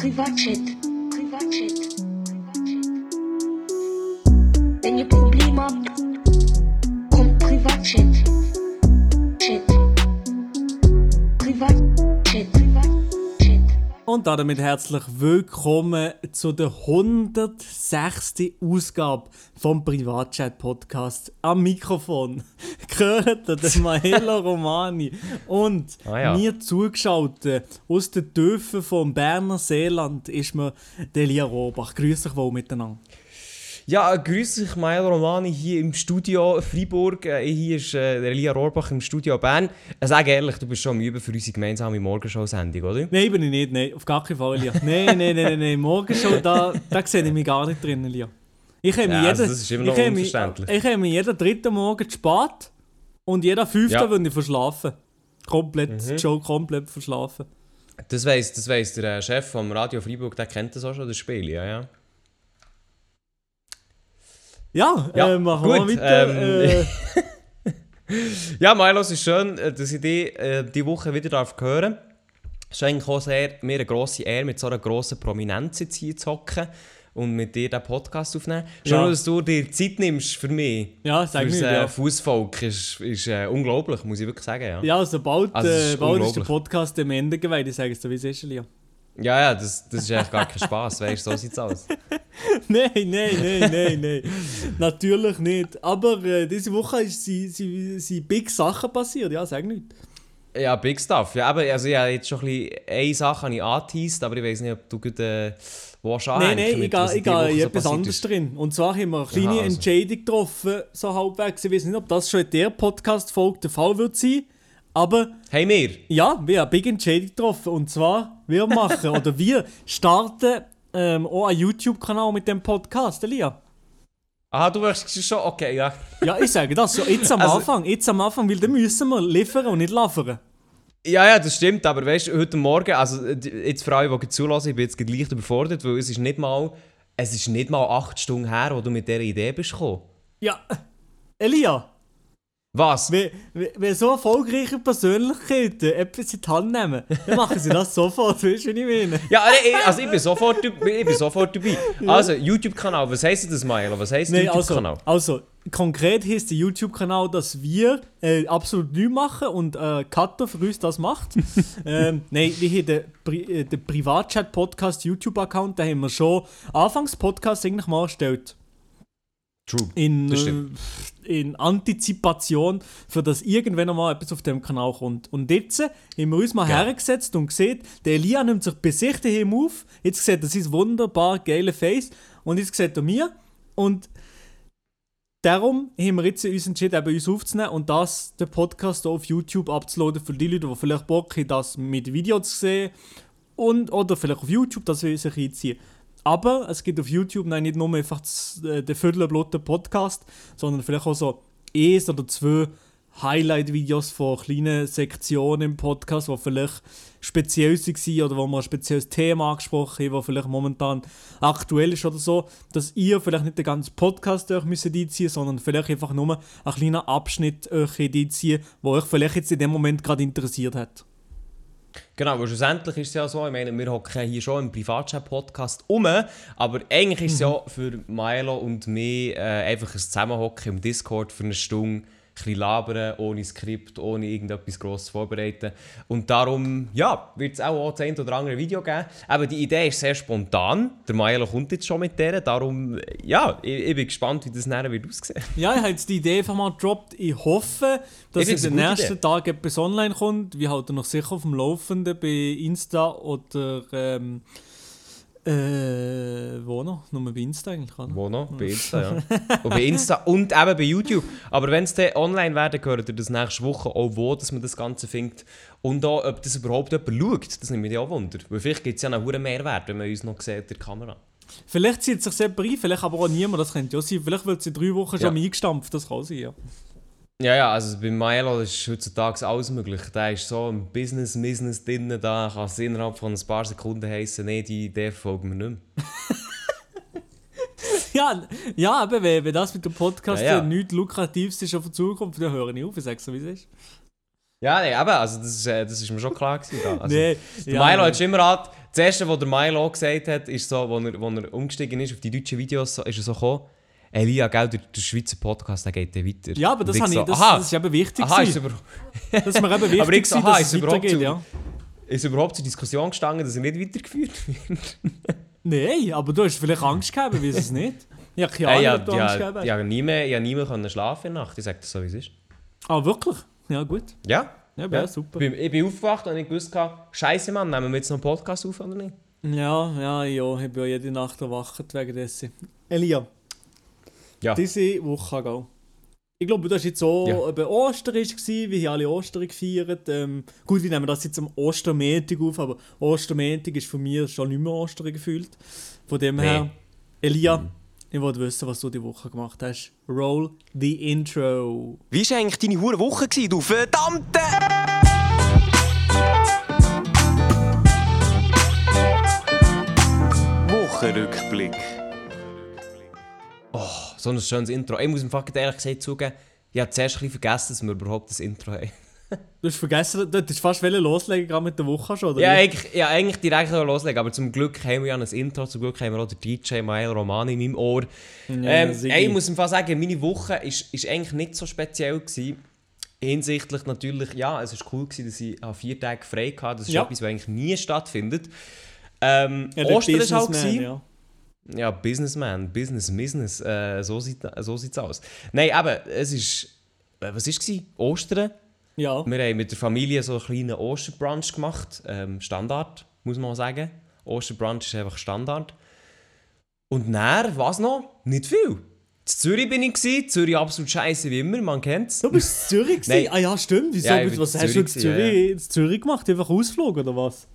Privatchat. Privatchat. Wenn ihr Probleme habt, kommt Privatchat. Chat. Privatchat. Privatchat. Und damit herzlich willkommen zu der 106. Ausgabe vom Privatchat-Podcast. Am Mikrofon gehört der Maela Romani und Ah ja. mir zugeschaltet aus den Töpfen vom Berner Seeland ist mir Delia Robach. Grüß dich wohl miteinander. Ja, grüß dich, Mael Romani hier im Studio Freiburg. Äh, hier ist äh, der Elia Rohrbach im Studio Bern. Äh, sag ehrlich, du bist schon am Üben für unsere gemeinsame Morgenshow-Sendung, oder? Nein, bin ich nicht, nein, auf gar keinen Fall, Lia. Nein, nein, nein, nein, nein. morgen schon, da, da sehe ich mich gar nicht drin, Lia. Ich habe Ja, jeden, also das ist immer noch ich habe mich- unverständlich. Ich habe mich jeden dritten Morgen zu spät und jeder fünfte Ja. würde ich verschlafen. Komplett, Mhm. schon komplett verschlafen. Das weiss, das weiss der äh, Chef vom Radio Freiburg, der kennt das auch schon, das Spiel, ja, ja. Ja, Ja, äh, machen wir gut, weiter. ähm, äh, Ja, Milo, es ist schön, äh, dass ich dich äh, diese Woche wieder darf hören darf. Es ist eigentlich auch sehr, mir eine grosse Ehre, mit so einer grossen Prominenz jetzt hier zu hocken und mit dir diesen Podcast aufzunehmen. Schön, Ja. dass du dir Zeit nimmst für mich. ja, sag Fürs mir, äh, ja. Fußvolk ist, ist äh, unglaublich, muss ich wirklich sagen. Ja, ja, Ja, also bald, Also, es äh, ist bald ist der. Podcast dem Ende geweiht, ich sage es dir, wie es ist, Lia. ja, das, das ist eigentlich gar kein Spaß, weißt du, so sieht's aus. nein, nein, nein, nein, nein. Natürlich nicht. Aber äh, diese Woche ist sie big Sachen passiert, ja, sag nicht. Ja, Big Stuff. Ja, aber also, habe jetzt schon ein bisschen eine Sache habe ich angeteased, aber ich weiß nicht, ob du gut äh, willst Nein, nein, ich gehe ich in so etwas anderes ist. drin. Und zwar haben wir eine kleine Aha, also. Entscheidung getroffen, so halbwegs. Ich weiß nicht, ob das schon in der Podcast-Folge der Fall wird sein. Aber Hey, mir! ja, wir haben eine big Entscheidung getroffen. Und zwar, wir machen oder wir starten ähm, auch einen YouTube-Kanal mit dem Podcast, Elia. Ah, du möchtest schon, okay, ja. Ja, ich sage das so jetzt am Also- Anfang. Jetzt am Anfang, weil dann müssen wir liefern und nicht liefern. Ja, ja, das stimmt, aber weißt du, heute Morgen, also äh, jetzt für alle, die zulassen, ich bin jetzt gerade leicht überfordert, weil es ist nicht mal, es ist nicht mal acht Stunden her, wo du mit dieser Idee bist gekommen. Ja, Elia, Was? wenn, wenn, so erfolgreiche Persönlichkeiten etwas in die Hand nehmen, dann machen sie das sofort, weißt du, wie ich meine? Ja, äh, äh, also ich bin sofort, ich bin sofort dabei. Also, YouTube-Kanal, was heisst das, Maelo? Was heisst also, YouTube-Kanal? also, konkret heisst der YouTube-Kanal, dass wir äh, absolut nichts machen und äh, Kato für uns das macht. ähm, nein, wir haben den, Pri äh, den Privatchat-Podcast YouTube-Account, den haben wir schon anfangs Podcast eigentlich mal erstellt. True. In, Das äh, in Antizipation, für dass irgendwann mal etwas auf dem Kanal kommt. Und jetzt äh, haben wir uns mal Geil. hergesetzt und gesehen, der Elia nimmt sich bei sich daheim auf. Jetzt sieht er sein wunderbar geile Face und jetzt sieht er mir. Und darum haben wir jetzt uns entschieden, eben uns aufzunehmen und das, den Podcast auf YouTube abzuladen für die Leute, die vielleicht Bock haben, das mit Video zu sehen und, oder vielleicht auf YouTube, dass wir sich einziehen. Aber es gibt auf YouTube nein, nicht nur einfach das, äh, den Viertelblotten Podcast, sondern vielleicht auch so eins oder zwei Highlight-Videos von kleinen Sektionen im Podcast, die vielleicht speziell waren oder wo wir ein spezielles Thema angesprochen haben, das vielleicht momentan aktuell ist oder so, dass ihr vielleicht nicht den ganzen Podcast euch müsst einziehen sondern vielleicht einfach nur einen kleinen Abschnitt euch einziehen, der euch vielleicht jetzt in dem Moment gerade interessiert hat. Genau, weil schlussendlich ist es ja so, ich meine, wir hocken hier schon im Privatchat-Podcast um, aber eigentlich ist es ja für Milo und mich äh, einfach ein Zusammenhocken im Discord für eine Stunde, bisschen labern, ohne Skript, ohne irgendetwas grosses vorbereiten. Und darum, ja, wird es auch, das ein oder andere Video geben. Aber die Idee ist sehr spontan, der Milo kommt jetzt schon mit der, darum, ja, ich, ich bin gespannt, wie das nachher wird aussehen. Ja, ich habe jetzt die Idee einfach mal gedroppt. Ich hoffe, dass Ich in den nächsten Idee. Tagen etwas online kommt. Wir halten noch sicher auf dem Laufenden bei Insta oder ähm, äh, wo noch? Nur bei Insta eigentlich, oder? Wo noch? Bei Insta, ja. und bei Insta und eben bei YouTube. Aber wenn es dann online werden, gehört ihr das nächste Woche auch, wo dass man das Ganze findet. Und auch, ob das überhaupt jemand schaut, das nimmt mich auch Wunder. Weil vielleicht gibt es ja einen hohen Mehrwert, wenn man uns noch sieht der Kamera. Vielleicht zieht sich selber ein, vielleicht aber auch niemand, das könnte ja sein. Vielleicht wird es in drei Wochen schon Ja. eingestampft, das kann sein, ja. Ja, ja, also bei Milo ist heutzutage alles möglich. Der ist so im Business-Business drin, da kann es innerhalb von ein paar Sekunden heißen, nee, die Idee folgt mir nicht mehr. Ja, ja aber wenn, das mit dem Podcast Ja, ja. nichts Lukratives ist auf die Zukunft, dann höre ich auf, ich sage so, wie es ist. Ja, nee, eben, also das, ist, äh, das ist mir schon klar gewesen. da. Also, Nee, Der ja, Milo hat schon immer an, das erste, was der Milo gesagt hat, ist so, als er, wo er umgestiegen ist auf die deutschen Videos, so, ist er so gekommen, Elia, gell, der, der Schweizer Podcast, der geht dann weiter. Ja, aber das, ich so, das, aha, das ist eben wichtig. aha, ist, über, Das ist mir eben wichtig, Aber ich so, aha, dass ist es überhaupt weitergeht, zu- ja. ist überhaupt zur Diskussion gestanden, dass er nicht weitergeführt wird? Nein, aber du hast vielleicht Angst gehabt, weiß es nicht. Ich habe keine Ahnung, ja, ob du Angst ja, gehabt hast. ja, nie mehr, ja, nie mehr können schlafen in der Nacht. Ich sage das so, wie es ist. Ah, wirklich? Ja, gut. Ja, Ja, ja. ja. Ich super. bin, ich bin aufgewacht und ich wusste, Scheiße, Mann, nehmen wir jetzt noch einen Podcast auf oder nicht? Ja, ja, ja, ich bin ja jede Nacht erwacht wegen dessen. Elia, Ja. diese Woche gell? Ich glaube, das war jetzt so, Ja. eben Ostern wie hier alle Ostern gefeiert. Ähm, gut, wir nehmen das jetzt am Ostermontag auf, aber Ostermontag ist von mir schon nicht mehr Ostern gefühlt. Von dem Nee. her, Elia, ich wollte wissen, was du die Woche gemacht hast. Roll the intro. Wie war eigentlich deine hure Woche, gewesen, du verdammte... Wochenrückblick. So ein schönes Intro. Ich muss im Fucking ehrlich gesagt zugeben, ich habe zuerst ein vergessen, dass wir überhaupt das Intro haben. Du hast vergessen, du hättest fast loslegen, gerade mit der Woche schon, oder? Ja, eigentlich, ja, eigentlich direkt loslegen, aber zum Glück haben wir ja ein Intro, zum Glück haben wir auch den DJ Mael Romani in meinem Ohr. ähm, Sigi. ey, ich muss im Fall sagen, meine Woche ist, ist eigentlich nicht so speziell gewesen. Hinsichtlich natürlich, ja, es war cool, gewesen, dass ich an vier Tage frei hatte. Das ist Ja. etwas, was eigentlich nie stattfindet. Ähm, Ja, Ostern auch Businessman, gewesen. ja. Ja, Businessman, Business, Business, äh, so, sieht, so sieht's aus. Nein, aber es ist, äh, was war es? Ostern. Ja. Wir haben mit der Familie so einen kleinen Osterbrunch gemacht. Ähm, Standard, muss man sagen. Osterbrunch ist einfach Standard. Und dann, was noch? Nicht viel. In Zürich bin ich, gewesen. Zürich absolut scheiße wie immer, man kennt's. Du bist in Zürich. Ah ja, stimmt. Wieso? Ja, was hast du in Zürich Zürich, in Zürich gemacht? Einfach Ausflug oder was?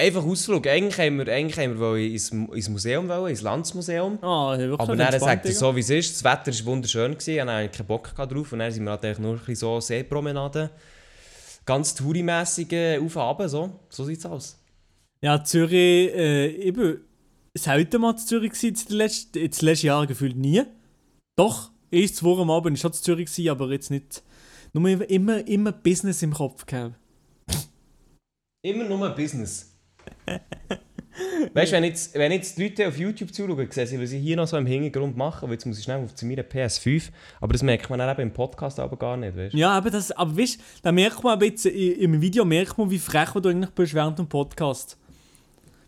Einfach Ausflug. Eigentlich haben wir, eigentlich haben wir ins, ins Museum, wollen, ins Landsmuseum. Ah, wirklich Aber dann sagt er so, wie es ist. Das Wetter war wunderschön, gewesen, ich hatte keinen Bock drauf. Und dann sind wir halt nur ein bisschen so Seepromenaden. Ganz tourimässig auf runter, so. So sieht's aus. Ja, Zürich, äh, ich bin selten mal in Zürich gewesen, die letzten, jetzt die letzten Jahre gefühlt nie. Doch, erst zwei am Abend schon in Zürich gewesen, aber jetzt nicht. Nur immer, immer, immer Business im Kopf gehabt. Immer nur Business. weißt du, wenn jetzt, wenn jetzt die Leute auf YouTube zuschauen, sehen sie, was ich hier noch so im Hintergrund mache. Aber jetzt muss ich schnell auf zu meiner PS5. Aber das merkt man dann eben im Podcast aber gar nicht, weißt du? Ja, aber das, aber weißt, da merkt man i- im Video merkt man, wie frech du eigentlich bist während dem Podcast.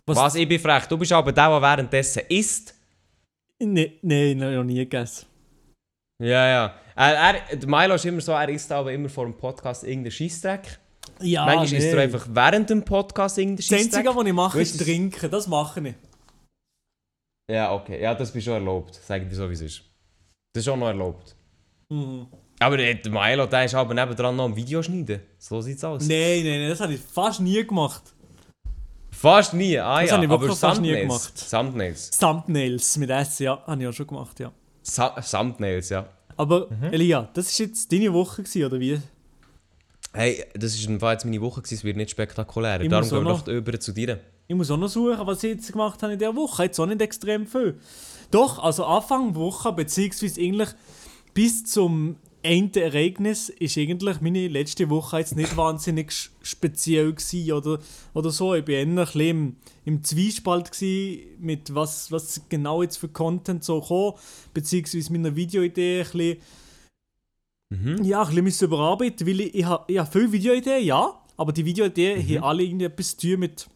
Was? Was, ich bin frech. Du bist aber der, der währenddessen isst. Nein, nee, noch nie gegessen. Ja, ja. Er, er, Milo ist immer so, er isst aber immer vor dem Podcast irgendeinen Scheissdreck. Ja, Manchmal isst er nee. einfach während dem Podcast irgendeinen Das Einzige, was ich mache, ist trinken. Das mache ich. Ja, okay. Ja, das bist schon erlaubt. Sag ich dir so, wie es ist. Das ist auch noch erlaubt. Mhm. Aber der der Milo, der ist aber nebendran noch ein Video schneiden. So sieht's aus. Nein, nein, nein, das habe ich fast nie gemacht. Fast nie, ah Das ja. habe ich aber fast nie gemacht. Thumbnails. Thumbnails mit S, ja, habe ich auch schon gemacht, ja. Thumbnails, ja. Aber Mhm. Elia, das ist jetzt deine Woche gewesen, oder wie? Hey, das ist im Fall jetzt meine Woche, gewesen, es wird nicht spektakulärer. Ich Darum gehen wir noch- doch über zu dir. Ich muss auch noch suchen, was ich jetzt gemacht habe in dieser Woche. Jetzt auch nicht extrem viel. Doch, also Anfang Woche, beziehungsweise eigentlich bis zum Ende Ereignis, ist eigentlich meine letzte Woche jetzt nicht wahnsinnig speziell gewesen oder, oder so. Ich war eher ein bisschen im, im Zwiespalt gewesen, mit was, was genau jetzt für Content so kam, beziehungsweise meiner Videoidee ein bisschen Mhm. ja, ein bisschen müssen überarbeiten, weil ich, ich habe ich hab viele Videoideen, ja, aber die Videoideen Mhm. haben alle irgendwie etwas zu tun mit,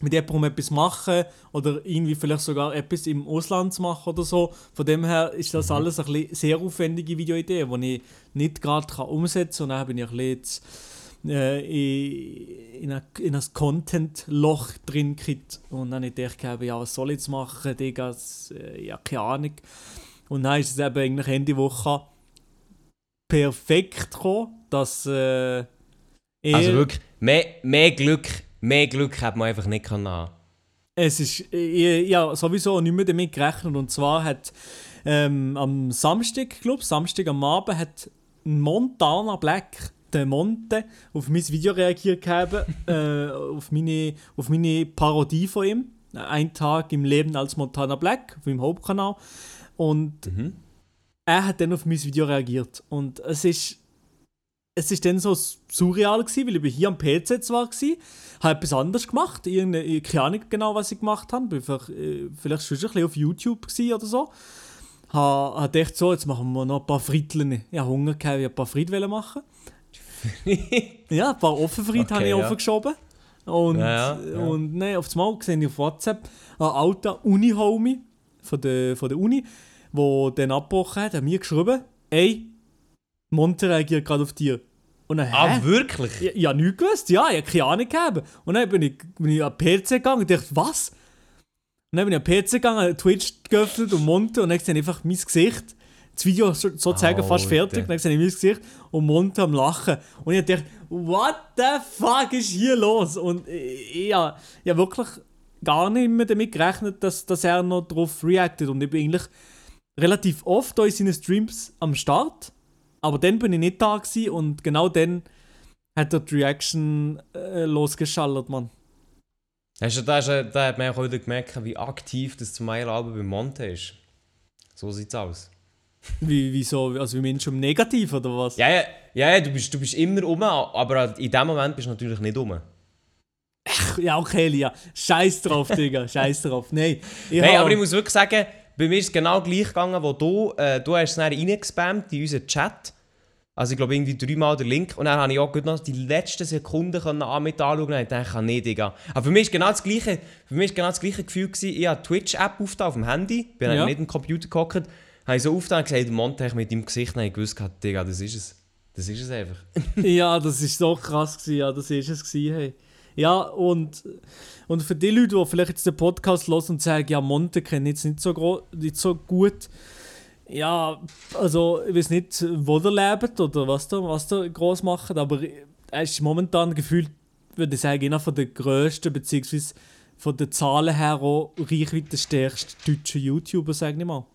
mit jemandem etwas machen oder irgendwie vielleicht sogar etwas im Ausland zu machen oder so. Von dem her ist das Mhm. alles ein bisschen sehr aufwendige Videoideen, die ich nicht gerade umsetzen kann. Und dann bin ich ein bisschen jetzt, äh, in, in, ein, in ein Content-Loch drin gekriegt. Und dann habe ich gedacht, ja, was soll ich jetzt machen, Digga, das, äh, ja, keine Ahnung. Und dann ist es eben eigentlich Ende Woche perfekt gekommen, dass äh, er, Also wirklich, mehr, mehr Glück, mehr Glück hat man einfach nicht können es ist äh, ja sowieso nicht mehr damit gerechnet. Und zwar hat ähm, am Samstag, glaube Samstag am Abend hat Montana Black der Monte auf mein Video reagiert gehabt, äh, auf meine auf meine Parodie von ihm, ein Tag im Leben als Montana Black auf meinem Hauptkanal. Und Mhm. Er hat dann auf mein Video reagiert und es ist es ist dann so surreal gewesen, weil ich hier am PC zwar war, habe etwas anderes gemacht, irgendeine, ich keine Ahnung genau, was ich gemacht habe, bin vielleicht, äh, vielleicht schon ein bisschen auf YouTube oder so. Habe hab gedacht, so, jetzt machen wir noch ein paar Friedlen. Ich habe Hunger gehabt, ich ein paar Fried machen. ja, ein paar Offenfried Okay, habe ich ja. aufgeschoben. Und, Ja, ja, ja. und nein, auf das Mal sehe ich auf WhatsApp einen alten Uni-Homie von der, von der Uni, der dann abgebrochen hat, hat mir geschrieben, ey, Monte reagiert gerade auf dir. Und dann, hä? Ah, wirklich? Ich, ich habe nichts gewusst, ja, ich habe keine Ahnung gehabt. Und dann bin ich, bin ich an den PC gegangen und dachte, was? Und dann bin ich an den PC gegangen, Twitch geöffnet und Monte und dann sehe ich einfach mein Gesicht. Das Video ist so- sozusagen fast fertig, dann sehe ich mein Gesicht und Monte am Lachen. Und ich dachte, what the fuck ist hier los? Und ich, ich, habe- ich habe wirklich gar nicht mehr damit gerechnet, dass, dass er noch darauf reactet. Und ich bin eigentlich relativ oft in seinen Streams am Start. Aber dann bin ich nicht da gewesen und genau dann hat er die Reaction äh, losgeschallert, Mann. Hast du, da, du- da hat man auch wieder gemerkt, wie aktiv das zum Album bei Monte ist. So sieht's aus. Wie, wieso? Also wie Mensch um negativ oder was? Ja, ja, ja, du, bist, du bist immer um, aber in dem Moment bist du natürlich nicht um. Ja, okay, Lia. Scheiß drauf, Digga. Scheiß drauf. Nein. Nein, aber ich muss wirklich sagen, bei mir ist es genau gleich gegangen, wo du, äh, du hast es dann reingespammt in unseren Chat. Also ich glaube irgendwie dreimal den Link und dann habe ich auch noch die letzten Sekunden können an mit anschauen und ich dachte, nee, Digga. Aber für mich ist genau das gleiche, für mich ist genau das gleiche Gefühl gewesen, ich habe die Twitch-App auf dem Handy, bin Ja. nicht am Computer gehockt, habe ich so aufgetan und gesagt, Montag mit deinem Gesicht, dann habe ich gewusst, Digga, das ist es. Das ist es einfach. Ja, das ist so krass gewesen, ja, das ist es gewesen, hey. Ja, und, und für die Leute, die vielleicht jetzt den Podcast hören und sagen, ja, Monte kenne ich jetzt nicht so, nicht so gut, ja, also ich weiß nicht, wo der lebt oder was der, was der groß macht, aber er ist momentan gefühlt, würde ich sagen, einer von der grössten, beziehungsweise von den Zahlen her auch reichweitenstärksten deutschen YouTuber, sag ich mal.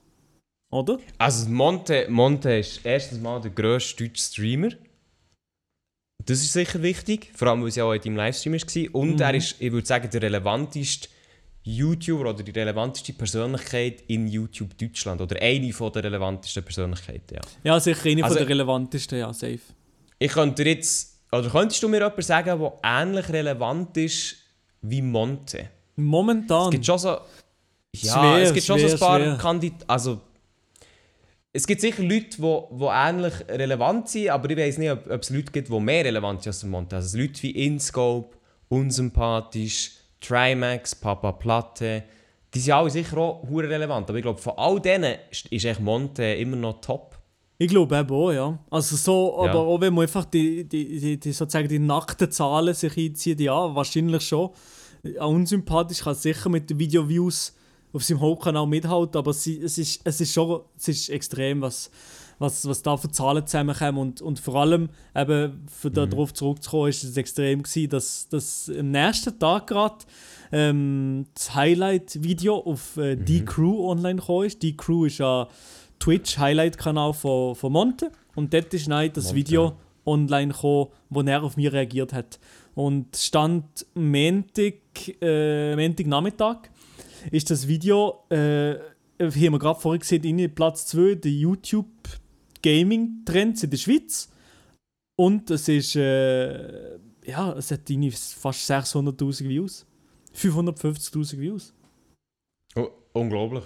Oder? Also Monte, Monte ist erstens mal der grösste deutsche Streamer. Das ist sicher wichtig, vor allem weil es ja auch in deinem Livestream war. Und Mhm. er ist, ich würde sagen, der relevanteste YouTuber oder die relevanteste Persönlichkeit in YouTube Deutschland. Oder eine von der relevantesten Persönlichkeiten, ja. Ja, sicher eine Also- von der relevantesten, ja, safe. Ich könnte jetzt, oder könntest du mir jemanden sagen, der ähnlich relevant ist wie Monte? Momentan. Es gibt schon so. Ja, Schwer, es gibt schon so schwer, ein paar. Kandidaten. Also, es gibt sicher Leute, die, die ähnlich relevant sind, aber ich weiß nicht, ob, ob es Leute gibt, die mehr relevant sind als der Monte. Also Leute wie InScope, Unsympathisch, Trimax, Papa Platte, die sind alle sicher auch relevant. Aber ich glaube, von all denen ist, ist echt Monte immer noch top. Ich glaube eben auch, ja. Also so, Ja. aber auch wenn man einfach die, die, die, die, sozusagen die nackten Zahlen sich einzieht, ja, wahrscheinlich schon. Auch unsympathisch kann sicher mit den Video-Views auf seinem Hauptkanal mithalten, aber sie, es, ist, es ist schon es ist extrem, was, was, was da für Zahlen zusammenkommen und, und vor allem, eben, für da darauf zurückzukommen, ist es extrem gewesen, dass, dass am nächsten Tag gerade ähm, das Highlight-Video auf äh, Die Crew online gekommen ist. Die Crew ist ein Twitch-Highlight-Kanal von, von Monte und dort ist dann das Monte. Video online gekommen, wo er auf mich reagiert hat. Und stand Montag, äh, Montagnachmittag ist das Video, äh, haben wir gerade vorhin gesehen, in Platz 2 der YouTube Gaming Trends in der Schweiz. Und es ist, äh, ja, es hat fast 600.000 Views. 550.000 Views. Oh, unglaublich.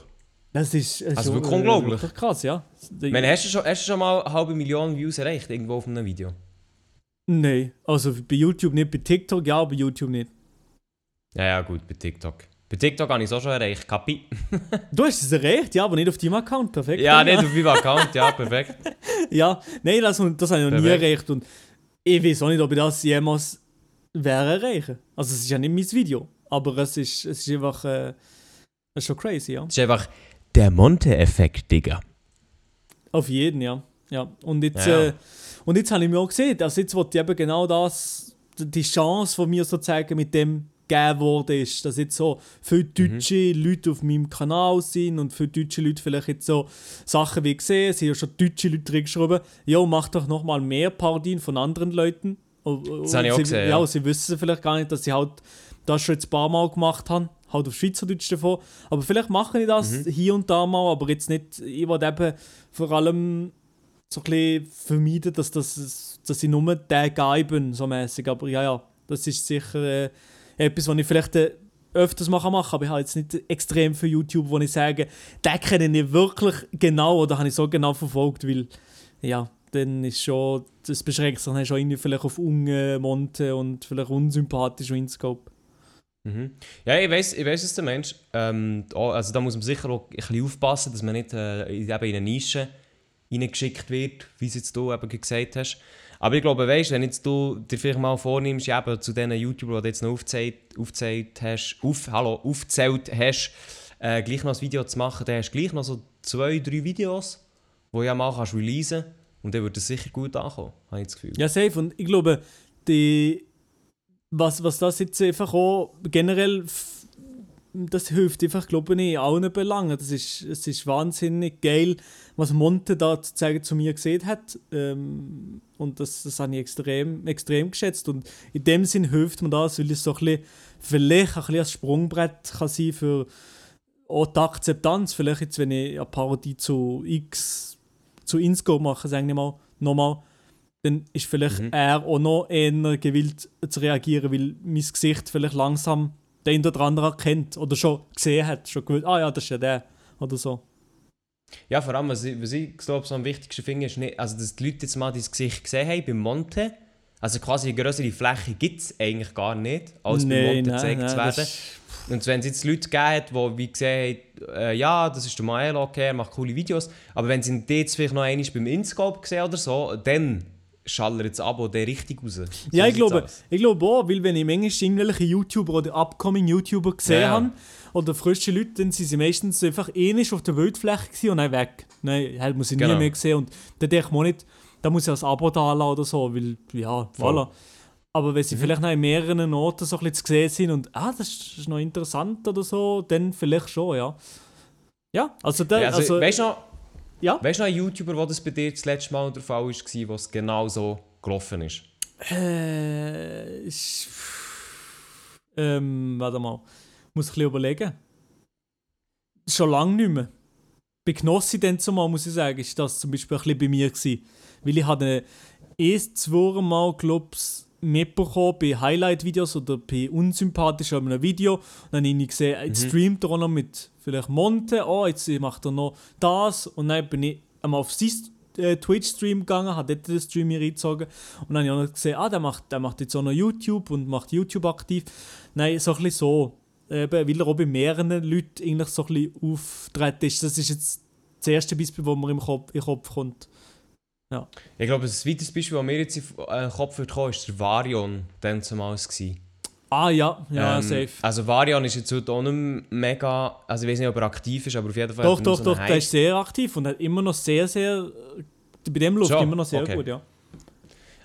Das ist, es Also ist wirklich äh, unglaublich. Krass, ja. Ich meine, hast, du schon, hast du schon mal eine halbe Million Views erreicht, irgendwo auf einem Video? Nein, also bei YouTube nicht, bei TikTok ja, bei YouTube nicht. Ja, ja, gut, bei TikTok. Bei TikTok habe ich es auch schon erreicht, Kapi. Du hast es erreicht, ja, aber nicht auf deinem Account, perfekt. Ja, nicht auf meinem Account, ja, perfekt. Ja, nein, das, das habe ich noch nie Perfekt. erreicht und ich weiß auch nicht, ob ich das jemals wäre erreichen. Also es ist ja nicht mein Video, aber es ist, es ist einfach äh, es ist schon crazy, ja. Das ist einfach der Monte-Effekt, Digga. Auf jeden, ja. ja. Und jetzt, Ja. Äh, und jetzt habe ich mir auch gesehen, also jetzt wollte ich eben genau das, die Chance von mir sozusagen mit dem gegeben worden ist, dass jetzt so viele deutsche Leute auf meinem Kanal sind und viele deutsche Leute vielleicht jetzt so Sachen wie gesehen, es sind ja schon deutsche Leute drin geschrieben, jo, mach doch nochmal mehr Parodien von anderen Leuten. Das habe ich auch sie, gesehen, Ja, ja. sie wissen vielleicht gar nicht, dass sie halt das schon jetzt ein paar Mal gemacht haben, halt auf Schweizerdeutsch davon. Aber vielleicht mache ich das Mhm. hier und da mal, aber jetzt nicht, ich will eben vor allem so ein bisschen vermeiden, dass das dass ich nur der Guy bin, so mäßig. Aber ja, ja, das ist sicher äh, etwas, was ich vielleicht äh, öfters machen mache, aber ich habe jetzt nicht extrem für YouTube, wo ich sage, den kenne ich wirklich genau oder habe ich so genau verfolgt, weil ja, dann ist schon, das beschränkt sich dann schon irgendwie vielleicht auf ungemonte und vielleicht unsympathisch Winscope. Mhm. Ja, ich weiß, ich weiß, was der Mensch. Ähm, also da muss man sicher auch ein bisschen aufpassen, dass man nicht äh, in eine Nische reingeschickt wird, wie es jetzt du eben gesagt hast. Aber ich glaube, weißt, wenn jetzt du dir vielleicht mal vornimmst, eben zu diesen YouTubern, die du jetzt noch aufgezählt, aufgezählt hast, auf, hallo, aufgezählt hast, äh, gleich noch ein Video zu machen, dann hast du gleich noch so zwei, drei Videos, die du ja mal kannst releasen und dann wird es sicher gut ankommen, habe ich das Gefühl. Ja, safe. Und ich glaube, die, was, was das jetzt einfach auch generell, das hilft einfach, glaube ich, in allen Belangen. Das ist, es ist wahnsinnig geil, was Monte da zu zeigen zu mir gesehen hat. Ähm, und das, das habe ich extrem, extrem geschätzt. Und in dem Sinn hilft mir das, weil es so ein bisschen, vielleicht ein bisschen ein Sprungbrett kann sein für auch die Akzeptanz. Vielleicht jetzt, wenn ich eine Parodie zu X, zu Inscope mache, sagen wir mal, nochmal, dann ist vielleicht Mhm. er auch noch eher gewillt zu reagieren, weil mein Gesicht vielleicht langsam der eine oder andere erkennt oder schon gesehen hat, schon gewusst, ah ja, das ist ja der oder so. Ja, vor allem, was ich, was ich glaube, so am wichtigsten finde, ist nicht, also, dass die Leute jetzt mal dein Gesicht gesehen haben beim Monte. Also quasi eine größere Fläche gibt es eigentlich gar nicht, als beim Monte gezeigt zu werden. Und wenn es jetzt Leute gegeben hat, die wie gesehen haben, äh, ja, das ist der Maelo, okay, er macht coole Videos, aber wenn sie ihn jetzt vielleicht noch einmal beim Inscope gesehen oder so, dann schallert das Abo der richtig raus. So Ja, ich glaube, aus. ich glaube auch, weil wenn ich manchmal irgendwelche YouTuber oder upcoming YouTuber gesehen Ja, habe, oder frische Leute, dann sind sie meistens einfach nicht auf der Bildfläche gewesen und dann weg. Nein, halt muss ich Genau. nie mehr sehen. Und dann denke ich mir nicht, da muss ich ein Abo da lassen oder so, weil, ja, Voll. voilà. Aber wenn sie Mhm. vielleicht noch in mehreren Orten so ein bisschen zu sehen sind und, ah, das ist noch interessant oder so, dann vielleicht schon, ja. Ja, also, da, Ja, also, also, weißt du noch, ja. weißt du noch einen YouTuber, wo das bei dir das letzte Mal der Fall war, wo es genau so gelaufen ist? Äh, ich, ähm, warte mal. Muss ich ein bisschen überlegen. Schon lange nicht mehr. Bei Knossi dann zumal, muss ich sagen, ist das zum Beispiel ein bisschen bei mir gewesen. Weil ich hatte erst zweimal, glaube ich, mitbekommen bei Highlight-Videos oder bei unsympathisch einem Video. Und dann habe ich gesehen, jetzt streamt er auch noch mit vielleicht Monte, oh, jetzt macht er noch das. Und dann bin ich einmal auf sein äh, Twitch-Stream gegangen, habe dort den Stream reingezogen. Und dann habe ich auch noch gesehen, ah, der macht, der macht jetzt auch noch YouTube und macht YouTube aktiv. Nein, so ein so. Eben, weil er auch bei mehreren Leuten eigentlich so ein auftreten ist. Das ist jetzt das erste Beispiel, das mir im Kopf, den Kopf kommt. Ich glaube, ein weiteres Beispiel, das mir jetzt in den Kopf wird kommen, ist der Varion, dann zumals gewesen. Ah ja, ja, Ähm, safe. Also Varian ist jetzt heute auch nicht mega, also ich weiß nicht, ob er aktiv ist, aber auf jeden Fall... Doch, doch, so doch, der ist sehr aktiv und hat immer noch sehr, sehr. Bei dem läuft immer noch sehr Okay. gut, ja.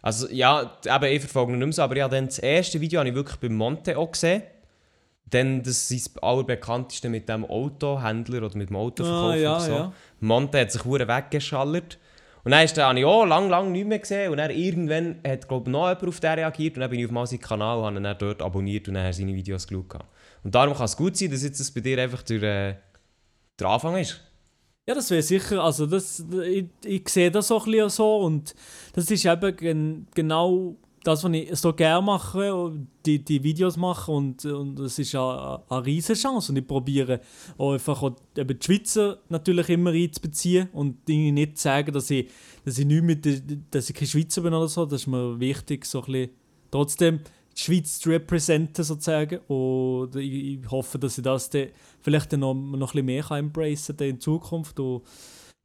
Also ja, eben, ich verfolge ihn nicht mehr so, aber ja, dann das erste Video habe ich wirklich bei Monte auch gesehen. Dann das ist das allerbekannteste mit dem Autohändler oder mit dem Autoverkauf Ah, ja, so. ja. Monte hat sich hure weggeschallert. Und dann habe ich auch lang, lang nicht mehr gesehen. Und dann irgendwann hat, glaube ich, noch jemand auf den reagiert. Und dann bin ich auf mal seinen Kanal habe ihn dann dort abonniert und dann seine Videos geschaut. Und darum kann es gut sein, dass jetzt das bei dir einfach der, äh, der Anfang ist. Ja, das wäre sicher, also das, ich, ich sehe das auch ein bisschen so und das ist eben gen, genau das, was ich so gerne mache, die, die Videos mache und, und ist eine, eine riesige Chance und ich probiere auch einfach auch eben die Schweizer natürlich immer einzubeziehen und ihnen nicht zu sagen, dass ich, dass ich mit, dass ich kein Schweizer bin oder so, das ist mir wichtig, so ein bisschen trotzdem die Schweiz zu representen sozusagen. Und ich, ich hoffe, dass ich das dann vielleicht dann noch, noch ein bisschen mehr kann embracen kann in Zukunft. Und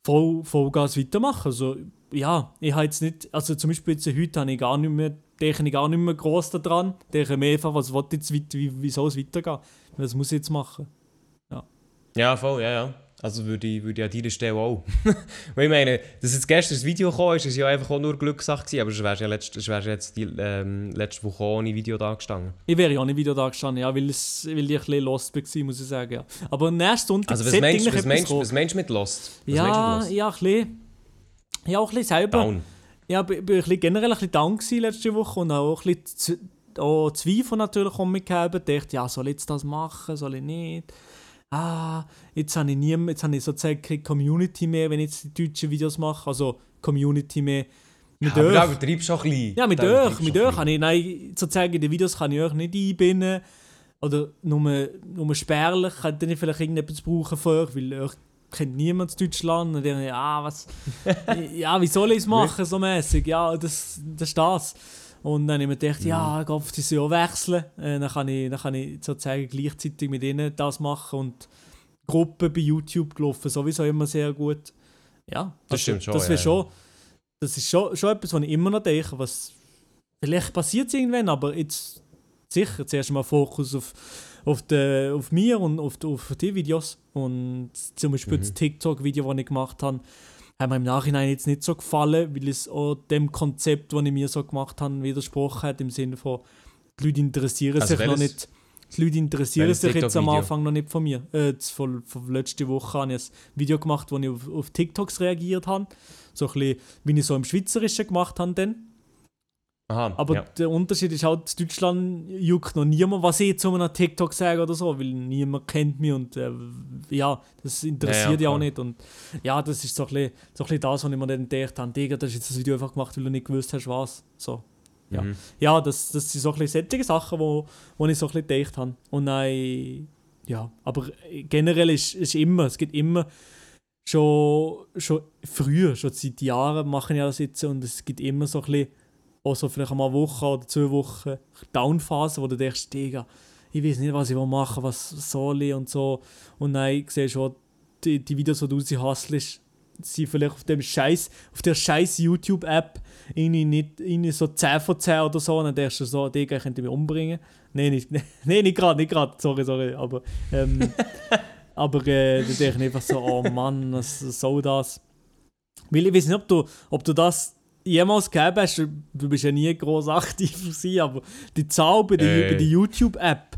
voll, Vollgas weitermachen. Also ja, ich habe jetzt nicht, also zum Beispiel jetzt heute habe ich gar nicht mehr, denke ich gar nicht mehr gross daran, denke mehr einfach, was will jetzt wie, wie soll es weitergehen, was muss ich jetzt machen. Ja, voll, ja, ja. Also würde ich, würde ich an deiner Stelle auch. Weil ich meine, dass jetzt gestern das Video gekommen ist, ist ja einfach auch nur Glückssache gewesen, aber es wäre ja letzt, es wärst jetzt die ähm, letzte Woche auch ohne Video da gestanden. Ich wäre ja auch nicht wieder da gestanden, ja, weil, es, weil ich ein bisschen lost war, muss ich sagen. Ja. Aber nächsten Sonntag Also was meinst, eigentlich was, etwas meinst, kommen. was meinst du mit Lost? Was Ja, meinst du mit Lost? ja, ein bisschen. Ja, auch ein bisschen selber. Down. Ja, ich war generell ein bisschen down letzte Woche und auch ein bisschen auch Zweifel natürlich gehabt. Ich dachte, ja, soll ich jetzt das machen, soll ich nicht? Ah, jetzt habe ich, nie, jetzt habe ich sozusagen keine Community mehr, wenn ich jetzt die deutschen Videos mache. Also Community mehr Mit aber euch. übertreibst du schon ein bisschen. Ja, mit Da euch, übertreibst mit euch kann ich, nein, sozusagen in den Videos kann ich euch nicht einbinden. Oder nur, nur spärlich könnte ich vielleicht irgendetwas brauchen von euch, weil euch kennt niemand in Deutschland. Und dann, ja, was, ja, wie soll ich es machen, so mäßig? Ja, das, das ist das. Und dann habe ich mir gedacht, ja, Kopf, die soll auch wechseln. Äh, dann, kann ich, dann kann ich sozusagen gleichzeitig mit ihnen das machen und Gruppen bei YouTube gelaufen, sowieso immer sehr gut. Ja, Das stimmt schon, Das, ja, ja. schon, das ist schon, schon etwas, was ich immer noch denke, was vielleicht passiert es irgendwann, aber jetzt sicher zuerst mal Fokus auf, auf, de, auf mir und auf, auf die Videos. Und zum Beispiel Mhm. das TikTok-Video, das ich gemacht habe, hat mir im Nachhinein jetzt nicht so gefallen, weil es auch dem Konzept, das ich mir so gemacht habe, widersprochen hat, im Sinne von, die Leute interessieren Also sich noch nicht. Die Leute interessieren sich jetzt am? Anfang noch nicht von mir. Äh, von, von letzte Woche habe ich ein Video gemacht, wo ich auf, auf TikToks reagiert habe. So ein bisschen, wie ich so im Schweizerischen gemacht habe dann. Aha, Aber ja. der Unterschied ist halt, in Deutschland juckt noch niemand, was ich zu einem TikTok sage oder so, weil niemand kennt mich und äh, ja, das interessiert Ja, ja, ja, auch nicht. Und ja, das ist so ein bisschen, so ein bisschen das, was ich mir dann gedacht habe, Digga, das ist jetzt das Video einfach gemacht, weil du nicht gewusst hast, was. So. Ja, Mhm. ja das, das sind so ein bisschen solche Sachen, wo, wo ich so ein bisschen gedacht habe. Und dann, ja, aber generell ist, ist immer, es gibt immer schon, schon früher, schon seit Jahren machen ja das jetzt und es gibt immer so ein bisschen, auch so vielleicht einmal eine Woche oder zwei Wochen Downphase, wo du denkst, Digga, ich weiß nicht, was ich machen will, was soll ich und so. Und dann siehst du schon, die, die Videos, die du raushasselst, sind vielleicht auf dem Scheiß, auf der scheiß YouTube-App irgendwie nicht irgendwie so 10 von 10 oder so. Und dann denkst du so, Digga, ich könnte mich umbringen. Nein, nicht, nee, nicht gerade, nicht gerade, sorry, sorry. Aber, ähm, aber äh, dann denke ich einfach so, oh Mann, was soll das? Weil ich weiß nicht, ob du, ob du das jemals gegeben hast, du bist ja nie groß aktiv gewesen, aber die Zahl bei der, Äh. der YouTube-App,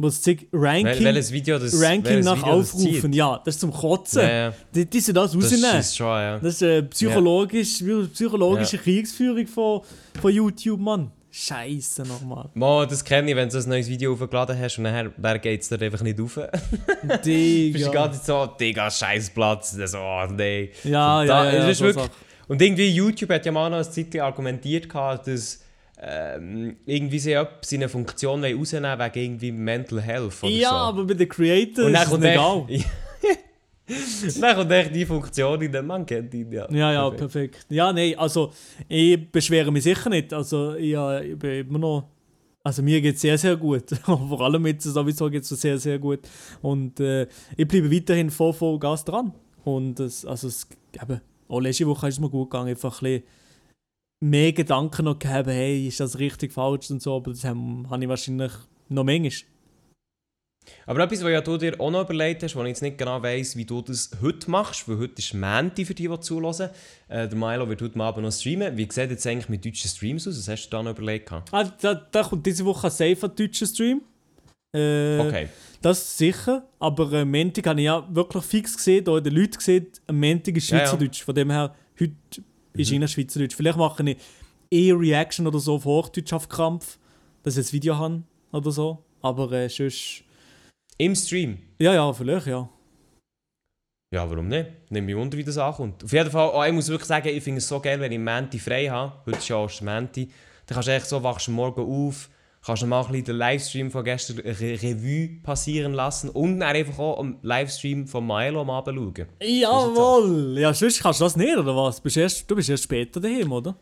wo es Wel Ranking, welches Video das Ranking nach Video das Aufrufen, zieht? ja, das ist zum Kotzen. Ja, ja. Die, die sind das Das rausnehmen. ist schon, ja. Das ist äh, psychologisch, psychologische Ja. Kriegsführung von, von YouTube, Mann. Scheiße nochmal. Mo, das kenne ich, wenn du ein neues Video aufgeladen hast und nachher, dann geht es dir einfach nicht auf. Bist Digga. ganze Zeit so, Digga, Scheißplatz. Das So, oh, nee. Ja, Und ja, da- ja. es ist so wirklich. Und irgendwie YouTube hat ja mal noch eine Zeit argumentiert, dass ähm, irgendwie sie etwas in eine Funktion rausnehmen wegen irgendwie Mental Health oder Ja, so. aber bei den Creators und ist es egal. dann kommt echt die Funktion in den Mann kennt ihn, ja. Ja, ja, Perfekt. perfekt. Ja, nein, also ich beschwere mich sicher nicht. Also ja, ich bin immer noch. Also mir geht es sehr, sehr gut. Vor allem jetzt sowieso geht es sehr, sehr gut. Und äh, ich bleibe weiterhin voll, voll Gas dran. Und es, also es, eben, auch letzte Woche ist es mir gut gegangen. Einfach ein bisschen mehr Gedanken noch gehabt, hey, ist das richtig, falsch und so. Aber das habe ich wahrscheinlich noch manchmal. Aber etwas, was ja du dir auch noch überlegt hast, wo ich jetzt nicht genau weiss, wie du das heute machst, weil heute ist Mänti für die, die zuhören. Äh, der Milo wird heute Abend noch streamen. Wie sieht jetzt eigentlich mit deutschen Streams aus? Was hast du da noch überlegt? Ah, da, da kommt diese Woche ein safer deutscher Stream. Äh, Okay. Das sicher, aber äh, Montag habe ich ja wirklich fix gesehen, da den Leuten gesehen, am Montag ist Ja, ja. Schweizerdeutsch. Von dem her, heute ist mhm. Schweizerdeutsch. Vielleicht mache ich eh Reaction oder so auf Hochdeutsch auf Krampf, dass ich ein Video habe oder so. Aber äh, sonst, Im Stream? ja, ja, vielleicht, ja. Ja, warum nicht? Nimm mich wunder, wie das ankommt. Auf jeden Fall, oh, ich muss wirklich sagen, ich finde es so geil, wenn ich Menti frei habe. Heute ist ja erst Menti. Dann kannst du echt so, wachst du morgen auf, kannst du mal ein bisschen den Livestream von gestern Re Revue passieren lassen und dann einfach auch am Livestream von Milo Abend schauen. Jawohl! Ja, sonst kannst du das nicht, oder was? Bist erst, du bist erst später daheim, oder?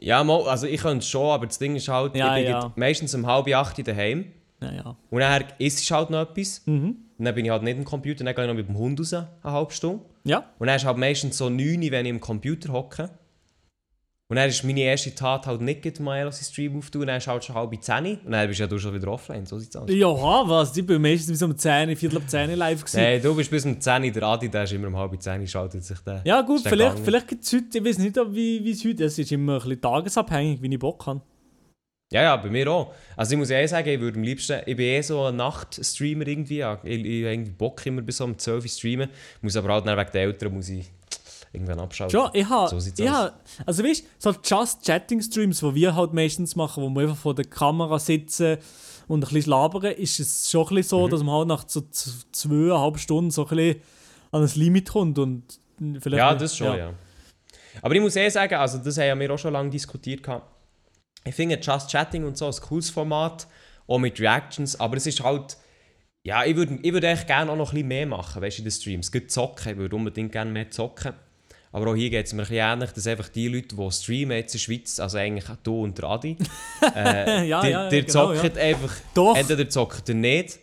Ja, mal, also ich könnte es schon, aber das Ding ist halt, Ja, ich bin ja. meistens um halb acht daheim Ja, ja. und dann isst halt noch etwas. Mhm. Und dann bin ich halt nicht am Computer, dann gehe ich noch mit dem Hund raus, eine halbe Stunde. Ja, Und dann ist halt meistens so 9 Uhr, wenn ich am Computer hocke. Und dann ist meine erste Tat halt nicht mal aus Stream auftun, dann ist halt schon halb 10 und dann bist ja du schon wieder offline, so sieht's aus. ja was? Ich bin meistens bis um 10, Viertel ab 10 live gewesen. Nein, du bist bis um 10 Uhr, der Adi, der ist immer um halb 10 Uhr, schaltet sich der. Ja gut, vielleicht, gegangen? vielleicht gibt es heute, ich weiß nicht, wie wie es heute ist, es ist immer ein bisschen tagesabhängig, wie ich Bock habe. Ja, ja, bei mir auch. Also ich muss eh sagen, ich würde am liebsten, ich bin eh so ein Nachtstreamer irgendwie, ja. ich, ich habe irgendwie Bock immer bis um 12 Uhr streamen, muss aber halt wegen der Eltern muss ich irgendwann abschalten. Schon, ich habe, So sieht's ich aus. also weißt du, so Just-Chatting-Streams, die wir halt meistens machen, wo wir einfach vor der Kamera sitzen und ein bisschen labern, ist es schon ein bisschen so, Mhm. dass man halt nach so zweieinhalb Stunden so ein bisschen an das Limit kommt und vielleicht... Ja, das schon, ja. Aber ich muss eh sagen, also das haben wir auch schon lange diskutiert. gehabt. Ich finde Just Chatting und so ein cooles Format, auch mit Reactions, aber es ist halt, ja, ich würde ich würd echt gerne auch noch ein bisschen mehr machen, weißt du, in den Streams. Gut zocken, ich würde unbedingt gerne mehr zocken. Aber auch hier geht es mir ein bisschen ähnlich, dass einfach die Leute, die streamen jetzt in der Schweiz, also eigentlich auch du und der Adi, äh, Ja, die, ja, die genau, zocken einfach, Doch. entweder zockt ihr nicht,